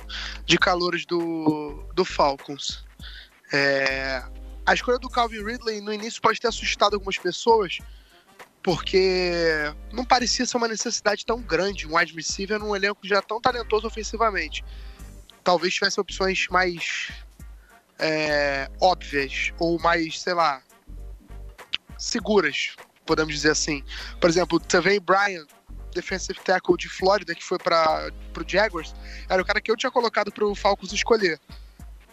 de calores do, do Falcons. É, a escolha do Calvin Ridley no início pode ter assustado algumas pessoas, porque não parecia ser uma necessidade tão grande um receiver num elenco já tão talentoso ofensivamente. Talvez tivesse opções mais é, óbvias ou mais, sei lá, seguras, podemos dizer assim. Por exemplo, Tavay Bryan, defensive tackle de Flórida, que foi para o Jaguars, era o cara que eu tinha colocado para o Falcons escolher.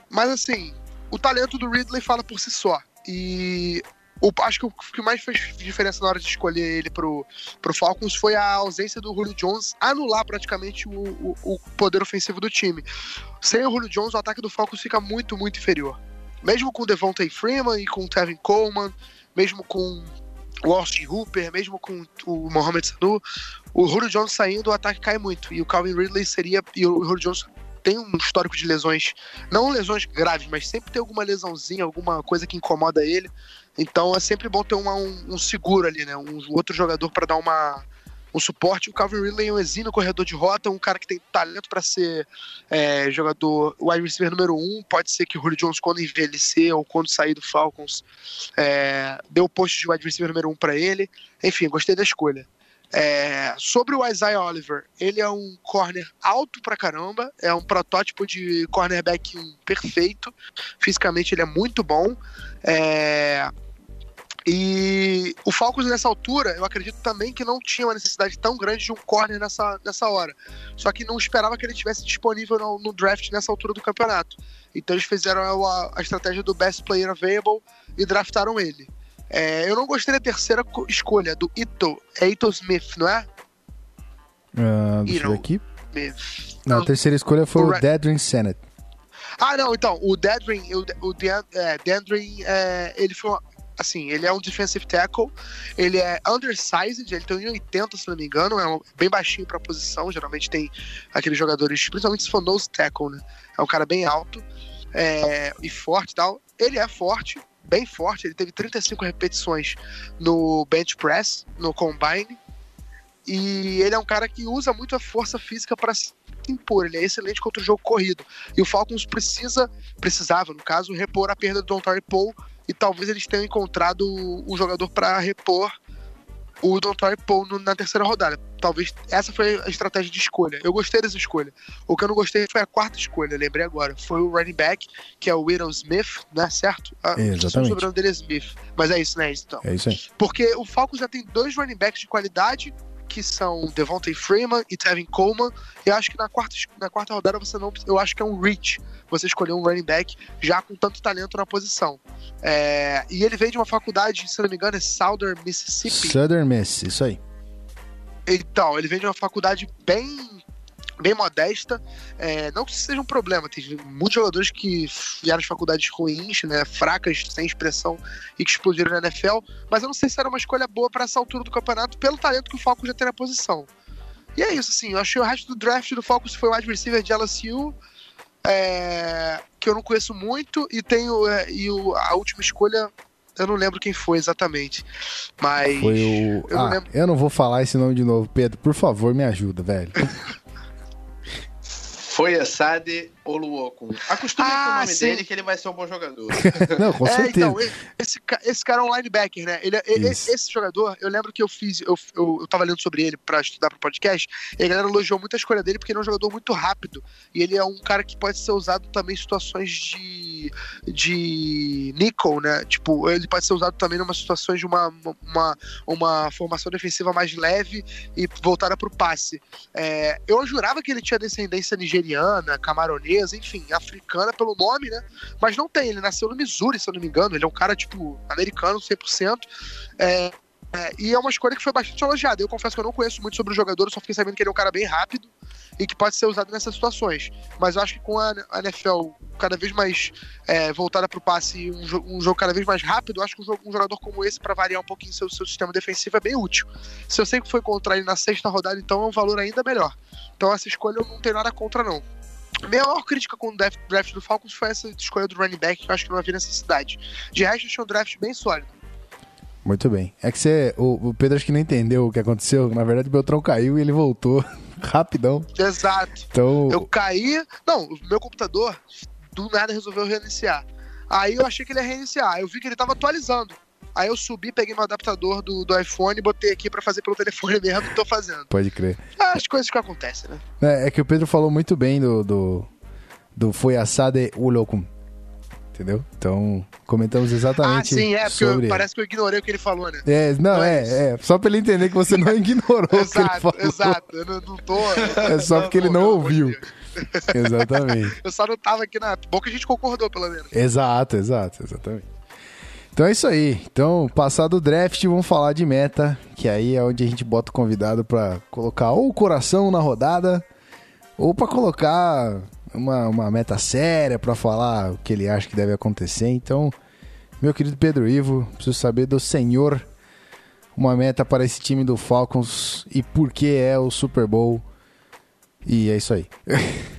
Mas assim, o talento do Ridley fala por si só. E o, acho que o que mais fez diferença na hora de escolher ele pro, pro Falcons foi a ausência do Julio Jones anular praticamente o, o, o poder ofensivo do time. Sem o Julio Jones, o ataque do Falcons fica muito, muito inferior. Mesmo com o Devontae Freeman e com o Tevin Coleman, mesmo com o Austin Hooper, mesmo com o Mohamed Sanu, o Julio Jones saindo, o ataque cai muito. E o Calvin Ridley seria. E o Julio Jones tem um histórico de lesões, não lesões graves, mas sempre tem alguma lesãozinha, alguma coisa que incomoda ele. Então é sempre bom ter uma, um, um, seguro ali, né? Um outro jogador para dar uma, um suporte. O Calvin Ridley é um exímio corredor de rota, um cara que tem talento para ser é, jogador wide receiver número um. Pode ser que o Julio Jones, quando envelhecer ou quando sair do Falcons, é, dê o posto de wide receiver número um para ele. Enfim, gostei da escolha. É, sobre o Isaiah Oliver, ele é um corner alto pra caramba, é um protótipo de cornerback perfeito, fisicamente ele é muito bom. É, e o Falcons nessa altura, eu acredito também que não tinha uma necessidade tão grande de um corner nessa, nessa hora. Só que não esperava que ele estivesse disponível no, no, draft nessa altura do campeonato. Então eles fizeram a, a estratégia do best player available e draftaram ele. É, eu não gostei da terceira escolha, do Ito. É Ito Smith, não é? Uh, deixa eu ver aqui. Smith. Não, a terceira escolha foi o, o Dedrin Senate. Ah, não, então, o Dedrin, o, o é, Dedrin, é, ele foi assim, ele é um defensive tackle, ele é undersized, ele tem 1,80 se não me engano, é um, bem baixinho pra posição, geralmente tem aqueles jogadores, principalmente se for nose tackle, né? É um cara bem alto é, e forte e tal. Ele é forte, bem forte. Ele teve 35 repetições no bench press, no combine. E ele é um cara que usa muito a força física para se impor. Ele é excelente contra o jogo corrido. E o Falcons precisa, precisava, no caso, repor a perda do Don Paul. E talvez eles tenham encontrado um jogador para repor o Dontoy Paul na terceira rodada. Talvez essa foi a estratégia de escolha. Eu gostei dessa escolha. O que eu não gostei foi a quarta escolha, lembrei agora. Foi o running back, que é o Will Smith, né? Certo? Ah, Exatamente. O sobrenome dele é Smith. Mas é isso, né? Então. É isso aí. Porque o Falcons já tem dois running backs de qualidade que são Devontae Freeman e Tevin Coleman. E acho que na quarta, na quarta rodada você não. Eu acho que é um reach você escolher um running back já com tanto talento na posição. É, e ele veio de uma faculdade, se não me engano, é Southern Mississippi. Southern Miss, isso aí. Então, ele vem de uma faculdade bem bem modesta. É, não que isso seja um problema, tem muitos jogadores que vieram de faculdades ruins, né, fracas, sem expressão e que explodiram na NFL, mas eu não sei se era uma escolha boa para essa altura do campeonato, pelo talento que o Falcons já tem na posição. E é isso, assim, eu achei o resto do draft do Falcons foi o wide receiver de LSU, é, que eu não conheço muito, e tenho é, e o, a última escolha eu não lembro quem foi exatamente. Mas. Foi o. Eu, ah, não eu não vou falar esse nome de novo, Pedro. Por favor, me ajuda, velho. Foi Assade Oluokun. Acostume ah, com o nome sim. dele que ele vai ser um bom jogador. Não, com é, certeza. Então, esse, esse cara é um linebacker, né? Ele, ele esse jogador, eu lembro que eu fiz, eu, eu, eu tava lendo sobre ele pra estudar pro podcast, e a galera elogiou muito a escolha dele porque ele é um jogador muito rápido. E ele é um cara que pode ser usado também em situações de, de nickel, né? Tipo, ele pode ser usado também numa situações de uma, uma, uma formação defensiva mais leve e voltada pro passe. É, eu jurava que ele tinha descendência nigeriana, camaronesa, enfim, africana pelo nome, né? Mas não tem, ele nasceu no Missouri, se eu não me engano, ele é um cara, tipo, americano 100%. É, é, e é uma escolha que foi bastante elogiada. Eu confesso que eu não conheço muito sobre o jogador, eu só fiquei sabendo que ele é um cara bem rápido e que pode ser usado nessas situações. Mas eu acho que com a, NFL cada vez mais é, voltada para o passe e um, um, jogo cada vez mais rápido, eu acho que um, um jogador como esse, para variar um pouquinho seu, seu sistema defensivo, é bem útil. Se eu sempre foi contra ele na sexta rodada, então é um valor ainda melhor. Então essa escolha eu não tenho nada contra, não. A minha maior crítica com o draft do Falcons foi essa escolha do running back, que eu acho que não havia necessidade. De resto, achei um draft bem sólido. Muito bem. É que você. O, o, Pedro acho que não entendeu o que aconteceu. Na verdade, o Beltrão caiu e ele voltou rapidão. Exato. Então... Eu caí. Não, o meu computador do nada resolveu reiniciar. Aí eu achei que ele ia reiniciar. Eu vi que ele tava atualizando. Aí eu subi, peguei meu adaptador do, do iPhone e botei aqui pra fazer pelo telefone mesmo e tô fazendo. Pode crer. Ah, As coisas que acontecem, né? É, é que o Pedro falou muito bem do, do, do Foi Assade Ulocum. Entendeu? Então, comentamos Ah, exatamente sim, é, porque eu- sobre... parece que eu ignorei o que ele falou, né? É, não, Não é é, é, só pra ele entender que você não ignorou o que ele Exato, falou. exato. Eu não, não tô. É só porque ele não amor ouviu. Deus. Exatamente. Eu só não tava aqui na. Bom que a gente concordou, pelo menos. Exato, exato, exatamente. Então é isso aí. Então, passado o draft, vamos falar de meta, que aí é onde a gente bota o convidado pra colocar ou o coração na rodada, ou pra colocar uma, uma meta séria pra falar o que ele acha que deve acontecer. Então, meu querido Pedro Ivo, preciso saber do senhor uma meta para esse time do Falcons e por que é o Super Bowl. E é isso aí.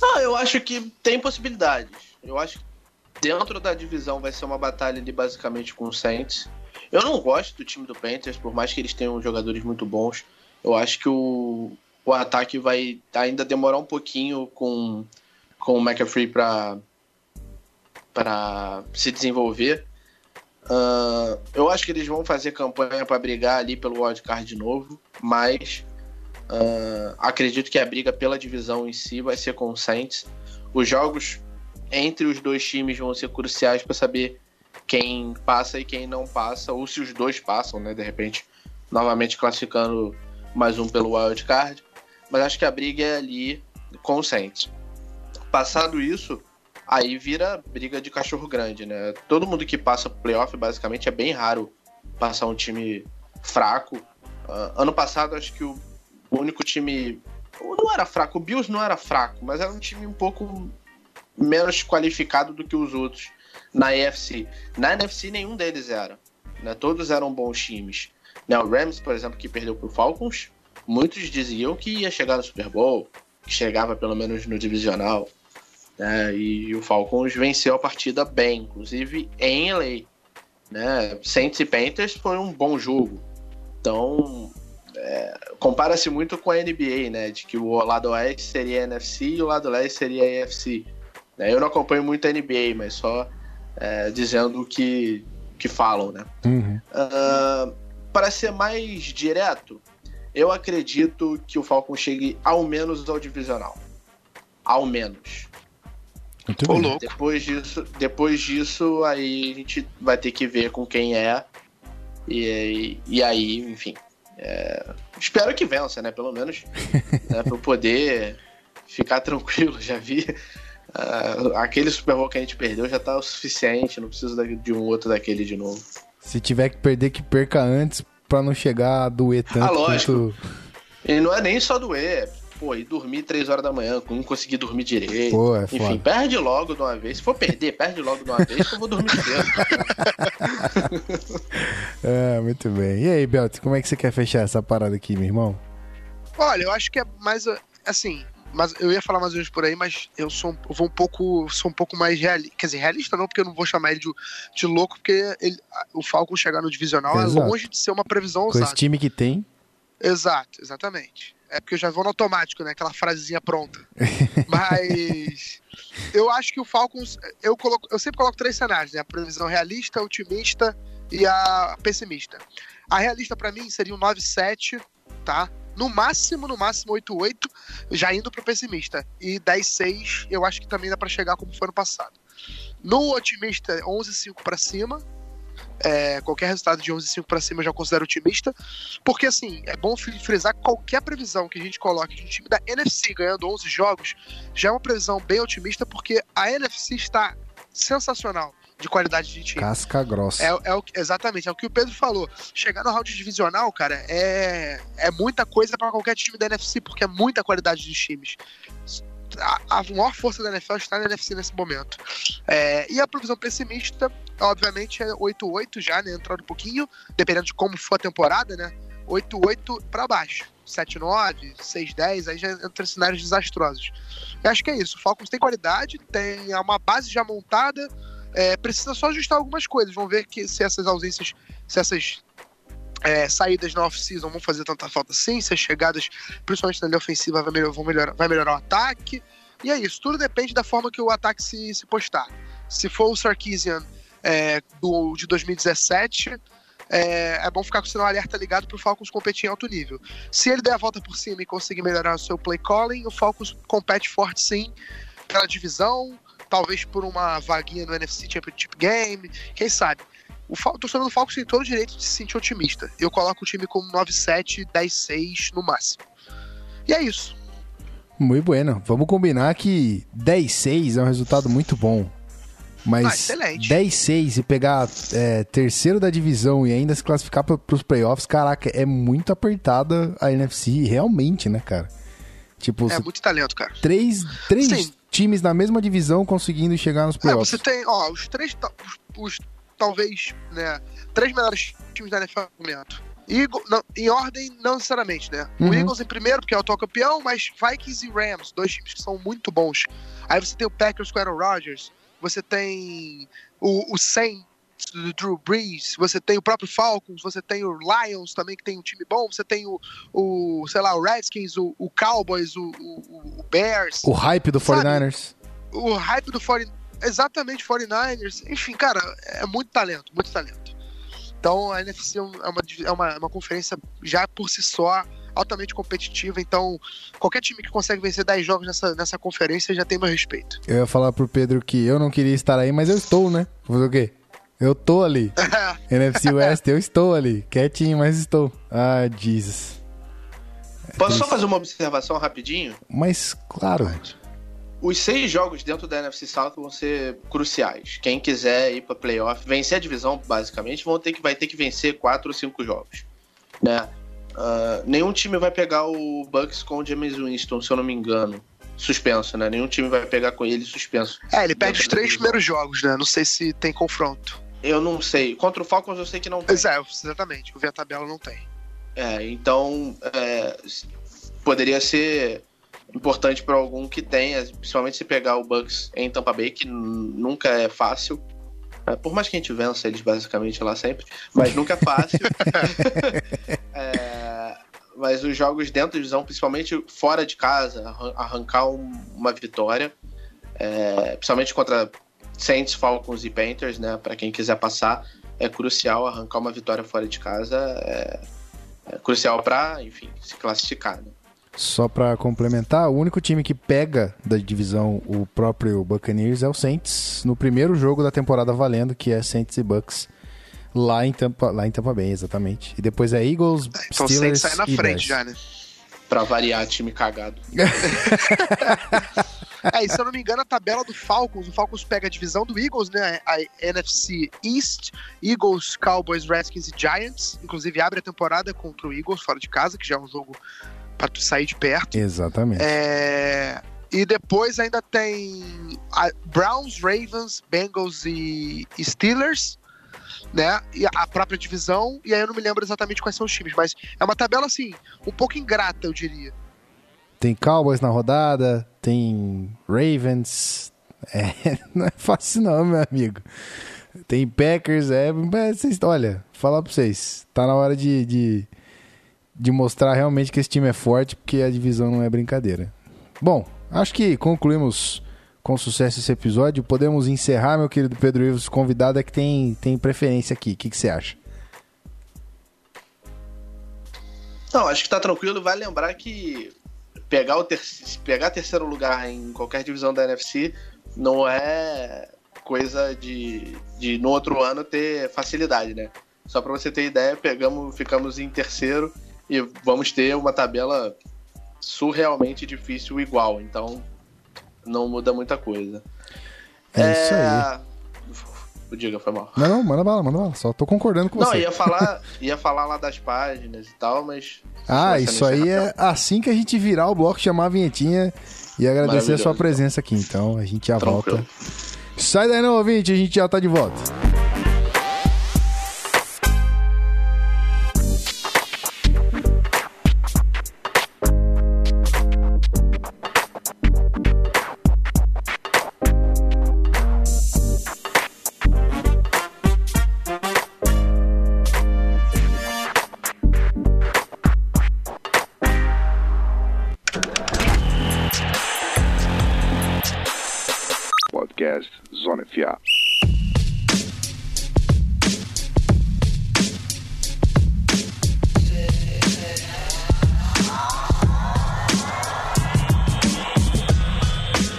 Ah, eu acho que tem possibilidades. Eu acho que dentro da divisão vai ser uma batalha ali basicamente com o Saints. Eu não gosto do time do Panthers, por mais que eles tenham jogadores muito bons. Eu acho que o, o ataque vai ainda demorar um pouquinho com, com o McAfee para se desenvolver. Ah, eu acho que eles vão fazer campanha para brigar ali pelo wildcard de novo, mas ah, acredito que a briga pela divisão em si vai ser com o Saints. Os jogos entre os dois times vão ser cruciais para saber quem passa e quem não passa, ou se os dois passam, né? De repente, novamente classificando mais um pelo wild card. Mas acho que a briga é ali com o Saints. Passado isso, aí vira briga de cachorro grande, né? Todo mundo que passa pro playoff, basicamente, é bem raro passar um time fraco. Ah, ano passado, acho que o único time. Não era fraco, o Bills não era fraco, mas era um time um pouco menos qualificado do que os outros na AFC. Na NFC, nenhum deles era. Né? Todos eram bons times. Né? O Rams, por exemplo, que perdeu pro Falcons, muitos diziam que ia chegar no Super Bowl, que chegava pelo menos no divisional. Né? E o Falcons venceu a partida bem, inclusive em LA. Né? Saints e Panthers foi um bom jogo. Então, compara-se muito com a NBA, né? De que o lado oeste seria a NFC e o lado leste seria a AFC. Né? Eu não acompanho muito a NBA, mas só é, dizendo o que, que falam, né? Uhum. Ah, para ser mais direto, eu acredito que o Falcon chegue ao menos ao divisional. Ao menos. Muito louco. Depois disso, depois disso, aí a gente vai ter que ver com quem é. E, e aí, enfim. é, espero que vença, né? Pelo menos. né, pra eu poder ficar tranquilo. Já vi. Ah, aquele Super Bowl que a gente perdeu já tá o suficiente. Não preciso da- de um outro daquele de novo. Se tiver que perder, que perca antes pra não chegar a doer tanto Ah, lógico. quanto... E não é nem só doer. Pô, e dormir três horas da manhã, não conseguir dormir direito. Pô, é Enfim, foda. perde logo de uma vez. Se for perder, perde logo de uma vez que eu vou dormir cedo. É, muito bem. E aí, Belt, como é que você quer fechar essa parada aqui, meu irmão? Olha, eu acho que é mais uh, assim. Mas eu ia falar mais ou menos por aí, mas eu sou um, eu vou um pouco, sou um pouco mais realista. Quer dizer, realista não, porque eu não vou chamar ele de, de louco, porque ele- a- o Falcon chegar no divisional Exato. é longe de ser uma previsão Com esse ousada. time que tem, Exato, exatamente. É porque eu já vou no automático, né? Aquela frasezinha pronta. Mas eu acho que o Falcons, eu coloco, eu sempre coloco três cenários, né? A previsão realista, otimista e a pessimista. A realista pra mim seria um 9-7, tá? No máximo, no máximo 8-8, já indo pro pessimista. E 10-6, eu acho que também dá pra chegar como foi no passado. No otimista, 11-5 pra cima. É, qualquer resultado de 11-5 pra cima eu já considero otimista. Porque, assim, é bom fri- frisar que qualquer previsão que a gente coloque de um time da NFC ganhando 11 jogos já é uma previsão bem otimista, porque a NFC está sensacional de qualidade de time. casca grossa. É, é o, exatamente, é o que o Pedro falou. Chegar no round divisional, cara, é, é muita coisa para qualquer time da NFC, porque é muita qualidade de times. A, a maior força da NFL está na NFC nesse momento. É, e a previsão pessimista, obviamente, é 8-8 já, né? Entrando um pouquinho, dependendo de como for a temporada, né? 8-8 para baixo. 7-9, 6-10, aí já entra em cenários desastrosos. Eu acho que é isso. O Falcons tem qualidade, tem uma base já montada, é, precisa só ajustar algumas coisas. Vamos ver que, se essas ausências, se essas é, saídas na off-season vão fazer tanta falta assim, se as chegadas, principalmente na linha ofensiva, vai vão melhorar, vai melhorar o ataque. E é isso, tudo depende da forma que o ataque se, se postar. Se for o Sarkisian é, do, de 2017, é, é, bom ficar com o sinal alerta ligado para o Falcons competir em alto nível. Se ele der a volta por cima e conseguir melhorar o seu play calling, o Falcons compete forte sim pela divisão, talvez por uma vaguinha no NFC Championship Game, quem sabe. O torcedor do Falcons tem todo o direito de se sentir otimista. Eu coloco o time como 9-7, 10-6 no máximo. E é isso. Muito bueno. Vamos combinar que 10-6 é um resultado muito bom. Mas ah, 10-6 e pegar é, terceiro da divisão e ainda se classificar para os playoffs, caraca, é muito apertada a NFC, realmente, né, cara? Tipo, é muito talento, cara. Três, três times na mesma divisão conseguindo chegar nos playoffs. É, você tem, ó, os três, os, os talvez, né, três melhores times da NFL no momento. Eagle, não, em ordem, não necessariamente, né? Uhum. O Eagles em primeiro, porque é o atual campeão, mas Vikings e Rams, dois times que são muito bons. Aí você tem o Packers com o Aaron Rodgers, você tem o, o Saints do Drew Brees, você tem o próprio Falcons, você tem o Lions também, que tem um time bom, você tem o, o sei lá, o Redskins, o, o Cowboys, o, o, o, Bears. O hype do 49ers. O hype do 49ers, exatamente, 49ers. Enfim, cara, é muito talento, muito talento. Então a NFC é uma, é uma, é uma conferência já por si só altamente competitiva, então qualquer time que consegue vencer 10 jogos nessa, nessa conferência já tem meu respeito. Eu ia falar pro Pedro que eu não queria estar aí, mas eu estou, né? Vou fazer o quê? Eu tô ali. NFC West, eu estou ali. Quietinho, mas estou. Ah, Jesus. Posso só fazer uma observação rapidinho? Mas, claro. Os seis jogos dentro da NFC South vão ser cruciais. Quem quiser ir para playoff, vencer a divisão, basicamente, vão ter que, vai ter que vencer quatro ou cinco jogos. Né? Uh, nenhum time vai pegar o Bucks com o James Winston, se eu não me engano suspenso, né? Nenhum time vai pegar com ele suspenso. É, ele perde os três primeiros jogos, né? Não sei se tem confronto. Eu não sei. Contra o Falcons eu sei que não tem. É, exatamente. O Via Tabela não tem. É, então é, poderia ser importante para algum que tenha, principalmente se pegar o Bucks em Tampa Bay, que nunca é fácil. É, por mais que a gente vença eles basicamente lá sempre, mas nunca é fácil. é, mas os jogos dentro da divisão, principalmente fora de casa, arrancar um, uma vitória, é, principalmente contra Saints, Falcons e Panthers, né? Para quem quiser passar, é crucial arrancar uma vitória fora de casa. É, é crucial para, enfim, se classificar. Né? Só para complementar, o único time que pega da divisão o próprio Buccaneers é o Saints no primeiro jogo da temporada valendo, que é Saints e Bucks lá em Tampa, lá em Tampa Bay, exatamente. E depois é Eagles, então Steelers sai na frente Bears. já, né? Pra variar, time cagado. É, e se eu não me engano, a tabela do Falcons, o Falcons pega a divisão do Eagles, né? A NFC East, Eagles, Cowboys, Redskins e Giants. Inclusive abre a temporada contra o Eagles fora de casa, que já é um jogo para tu sair de perto. Exatamente. É... E depois ainda tem Browns, Ravens, Bengals e Steelers, né? E a própria divisão. E aí eu não me lembro exatamente quais são os times, mas é uma tabela assim, um pouco ingrata, eu diria. Tem Cowboys na rodada, tem Ravens. É, não é fácil não, meu amigo. Tem Packers, é. Vocês, olha, falar pra vocês. Tá na hora de, de, de mostrar realmente que esse time é forte, porque a divisão não é brincadeira. Bom, acho que concluímos com sucesso esse episódio. Podemos encerrar, meu querido Pedro Ives. Convidado é que tem, tem preferência aqui. O que, que você acha? Não, acho que tá tranquilo. Vai lembrar que pegar o ter pegar terceiro lugar em qualquer divisão da NFC não é coisa de, de no outro ano ter facilidade, né? Só para você ter ideia, pegamos, ficamos em terceiro e vamos ter uma tabela surrealmente difícil igual, então não muda muita coisa. É, é... isso aí. Diga, foi mal. Não, não, manda bala, manda bala. Só tô concordando com não, você. Não, ia falar, ia falar lá das páginas e tal, mas. Ah, isso aí é assim que a gente virar o bloco, chamar a vinhetinha e agradecer a sua presença aqui. Então a gente já Tranquilo. volta. Sai daí, não, ouvinte, a gente já tá de volta.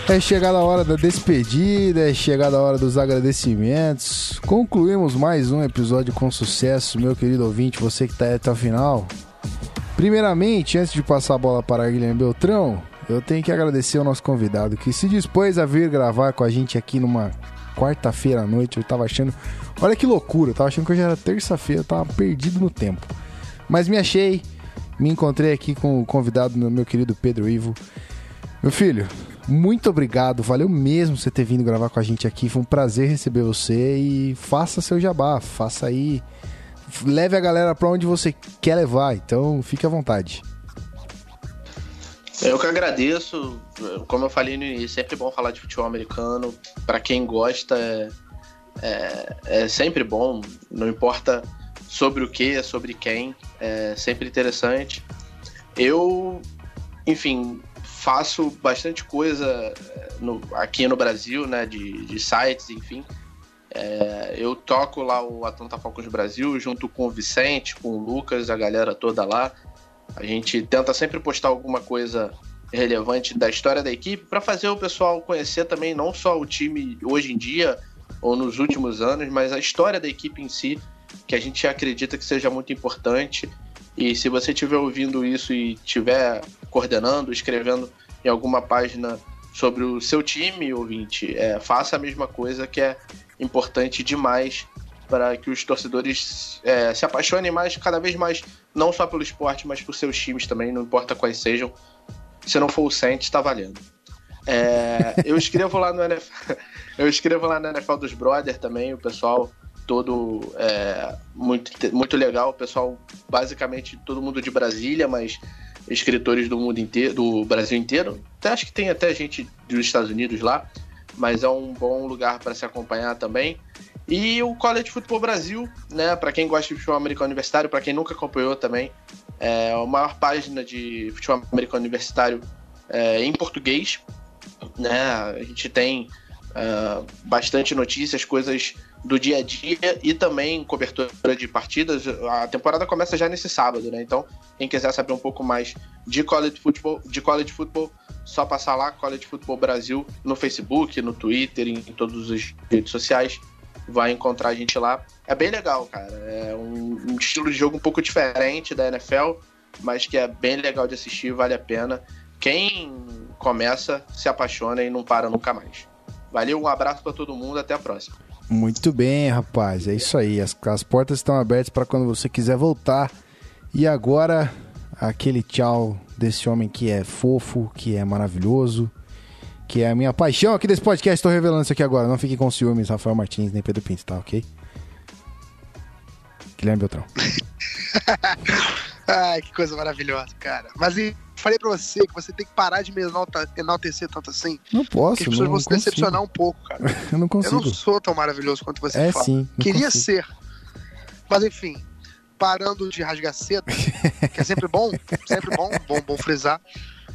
É chegada a hora da despedida, é chegada a hora dos agradecimentos. Concluímos mais um episódio com sucesso, meu querido ouvinte, você que está até o final. Primeiramente, antes de passar a bola para Guilherme Beltrão, eu tenho que agradecer ao nosso convidado que se dispôs a vir gravar com a gente aqui numa quarta-feira à noite. Eu tava achando. Olha que loucura, eu tava achando que hoje era terça-feira, eu tava perdido no tempo. Mas me achei, me encontrei aqui com o convidado, meu querido Pedro Ivo. Meu filho, muito obrigado, valeu mesmo você ter vindo gravar com a gente aqui. Foi um prazer receber você e faça seu jabá, faça aí. Leve a galera para onde você quer levar, então fique à vontade. Eu que agradeço. Como eu falei no início, é sempre bom falar de futebol americano. Para quem gosta, é, é, é, sempre bom. Não importa sobre o que, sobre quem. É sempre interessante. Eu, enfim, faço bastante coisa é, no, aqui no Brasil, né? De, de sites, enfim. É, eu toco lá o Atlanta Falcons Brasil junto com o Vicente, com o Lucas, a galera toda lá. A gente tenta sempre postar alguma coisa relevante da história da equipe para fazer o pessoal conhecer também não só o time hoje em dia ou nos últimos anos, mas a história da equipe em si, que a gente acredita que seja muito importante. E se você estiver ouvindo isso e estiver coordenando, escrevendo em alguma página sobre o seu time, ouvinte, é, faça a mesma coisa que é importante demais para que os torcedores é, se apaixonem mais, cada vez mais, não só pelo esporte, mas por seus times também, não importa quais sejam. Se não for o Saints, está valendo. É, eu escrevo lá no NFL, eu escrevo lá na NFL dos Brothers também, o pessoal todo é, muito, muito legal, o pessoal basicamente todo mundo de Brasília, mas escritores do mundo inteiro, do Brasil inteiro. Até acho que tem até gente dos Estados Unidos lá, mas é um bom lugar para se acompanhar também. E o College Football Brasil, né, para quem gosta de futebol americano universitário, para quem nunca acompanhou também, é a maior página de futebol americano universitário é, em português. Né? A gente tem uh, bastante notícias, coisas do dia a dia e também cobertura de partidas. A temporada começa já nesse sábado, né? Então, quem quiser saber um pouco mais de college football, de college football, só passar lá College Football Brasil no Facebook, no Twitter, em, em todas as redes sociais vai encontrar a gente lá. É bem legal, cara. É um, um, estilo de jogo um pouco diferente da NFL, mas que é bem legal de assistir, vale a pena. Quem começa se apaixona e não para nunca mais. Valeu, um abraço para todo mundo, até a próxima. Muito bem, rapaz, é isso aí. As, as portas estão abertas para quando você quiser voltar. E agora, aquele tchau desse homem que é fofo, que é maravilhoso, que é a minha paixão aqui desse podcast. Estou revelando isso aqui agora. Não fiquem com ciúmes, Rafael Martins nem Pedro Pinto, tá ok? Guilherme Beltrão. Ai, que coisa maravilhosa, cara. Mas e, falei pra você que você tem que parar de me enaltecer tanto assim. Não posso, Que as pessoas vão se decepcionar um pouco, cara. eu não consigo. Eu não sou tão maravilhoso quanto você é, fala. Sim, Queria consigo. ser. Mas enfim, parando de rasgar cedo, que é sempre bom, sempre bom, bom, bom frisar.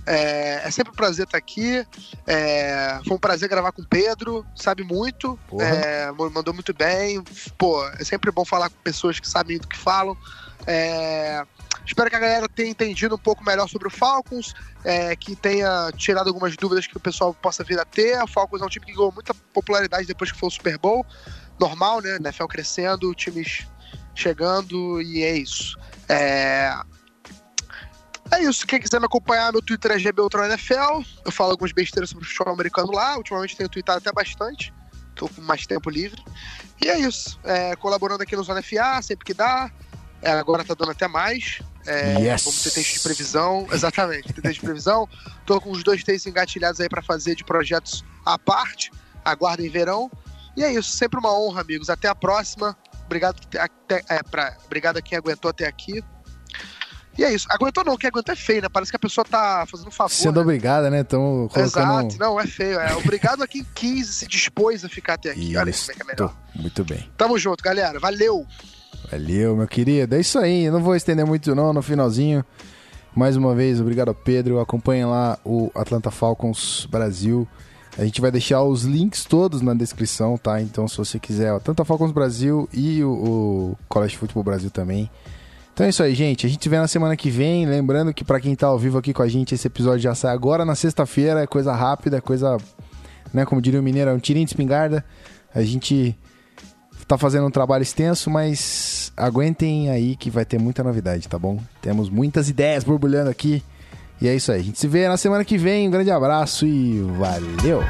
É, é, sempre um prazer estar aqui. É, foi um prazer gravar com o Pedro, sabe muito, é, mandou muito bem. Pô, é sempre bom falar com pessoas que sabem do que falam. É, espero que a galera tenha entendido um pouco melhor sobre o Falcons, é, que tenha tirado algumas dúvidas que o pessoal possa vir a ter. O Falcons é um time que ganhou muita popularidade depois que foi o Super Bowl. Normal, né? NFL crescendo, times chegando e é isso. É, é isso. Quem quiser me acompanhar, meu Twitter é GBUltraNFL. Eu falo algumas besteiras sobre o futebol americano lá. Ultimamente tenho tweetado até bastante. Tô com mais tempo livre. E é isso. É, colaborando aqui no Zona FA, sempre que dá. É, agora tá dando até mais. É, yes. Vamos ter texto de previsão. Exatamente, ter texto de previsão. Tô com os dois textos engatilhados aí para fazer de projetos à parte. Aguardem verão. E é isso. Sempre uma honra, amigos. Até a próxima. Obrigado, até, é, pra, obrigado a quem aguentou até aqui. E é isso. Aguentou não, quem aguentou é feio, né? Parece que a pessoa tá fazendo um favor. Sendo né? obrigada, né? Estão colocando... Exato, não, é feio. É obrigado a quem quis e se dispôs a ficar até aqui. Olha como é que é melhor. Muito bem. Tamo junto, galera. Valeu! Valeu, meu querido. É isso aí. Não vou estender muito não no finalzinho. Mais uma vez, obrigado Pedro. Acompanhem lá o Atlanta Falcons Brasil. A gente vai deixar os links todos na descrição, tá? Então, se você quiser, o Atlanta Falcons Brasil e o, o College Football Brasil também. Então é isso aí, gente. A gente se vê na semana que vem. Lembrando que para quem tá ao vivo aqui com a gente, esse episódio já sai agora na sexta-feira. É coisa rápida, é coisa, né, como diria o mineiro, é um tirinho de espingarda. A gente tá fazendo um trabalho extenso, mas aguentem aí que vai ter muita novidade, tá bom? Temos muitas ideias borbulhando aqui. E é isso aí. A gente se vê na semana que vem. Um grande abraço e valeu!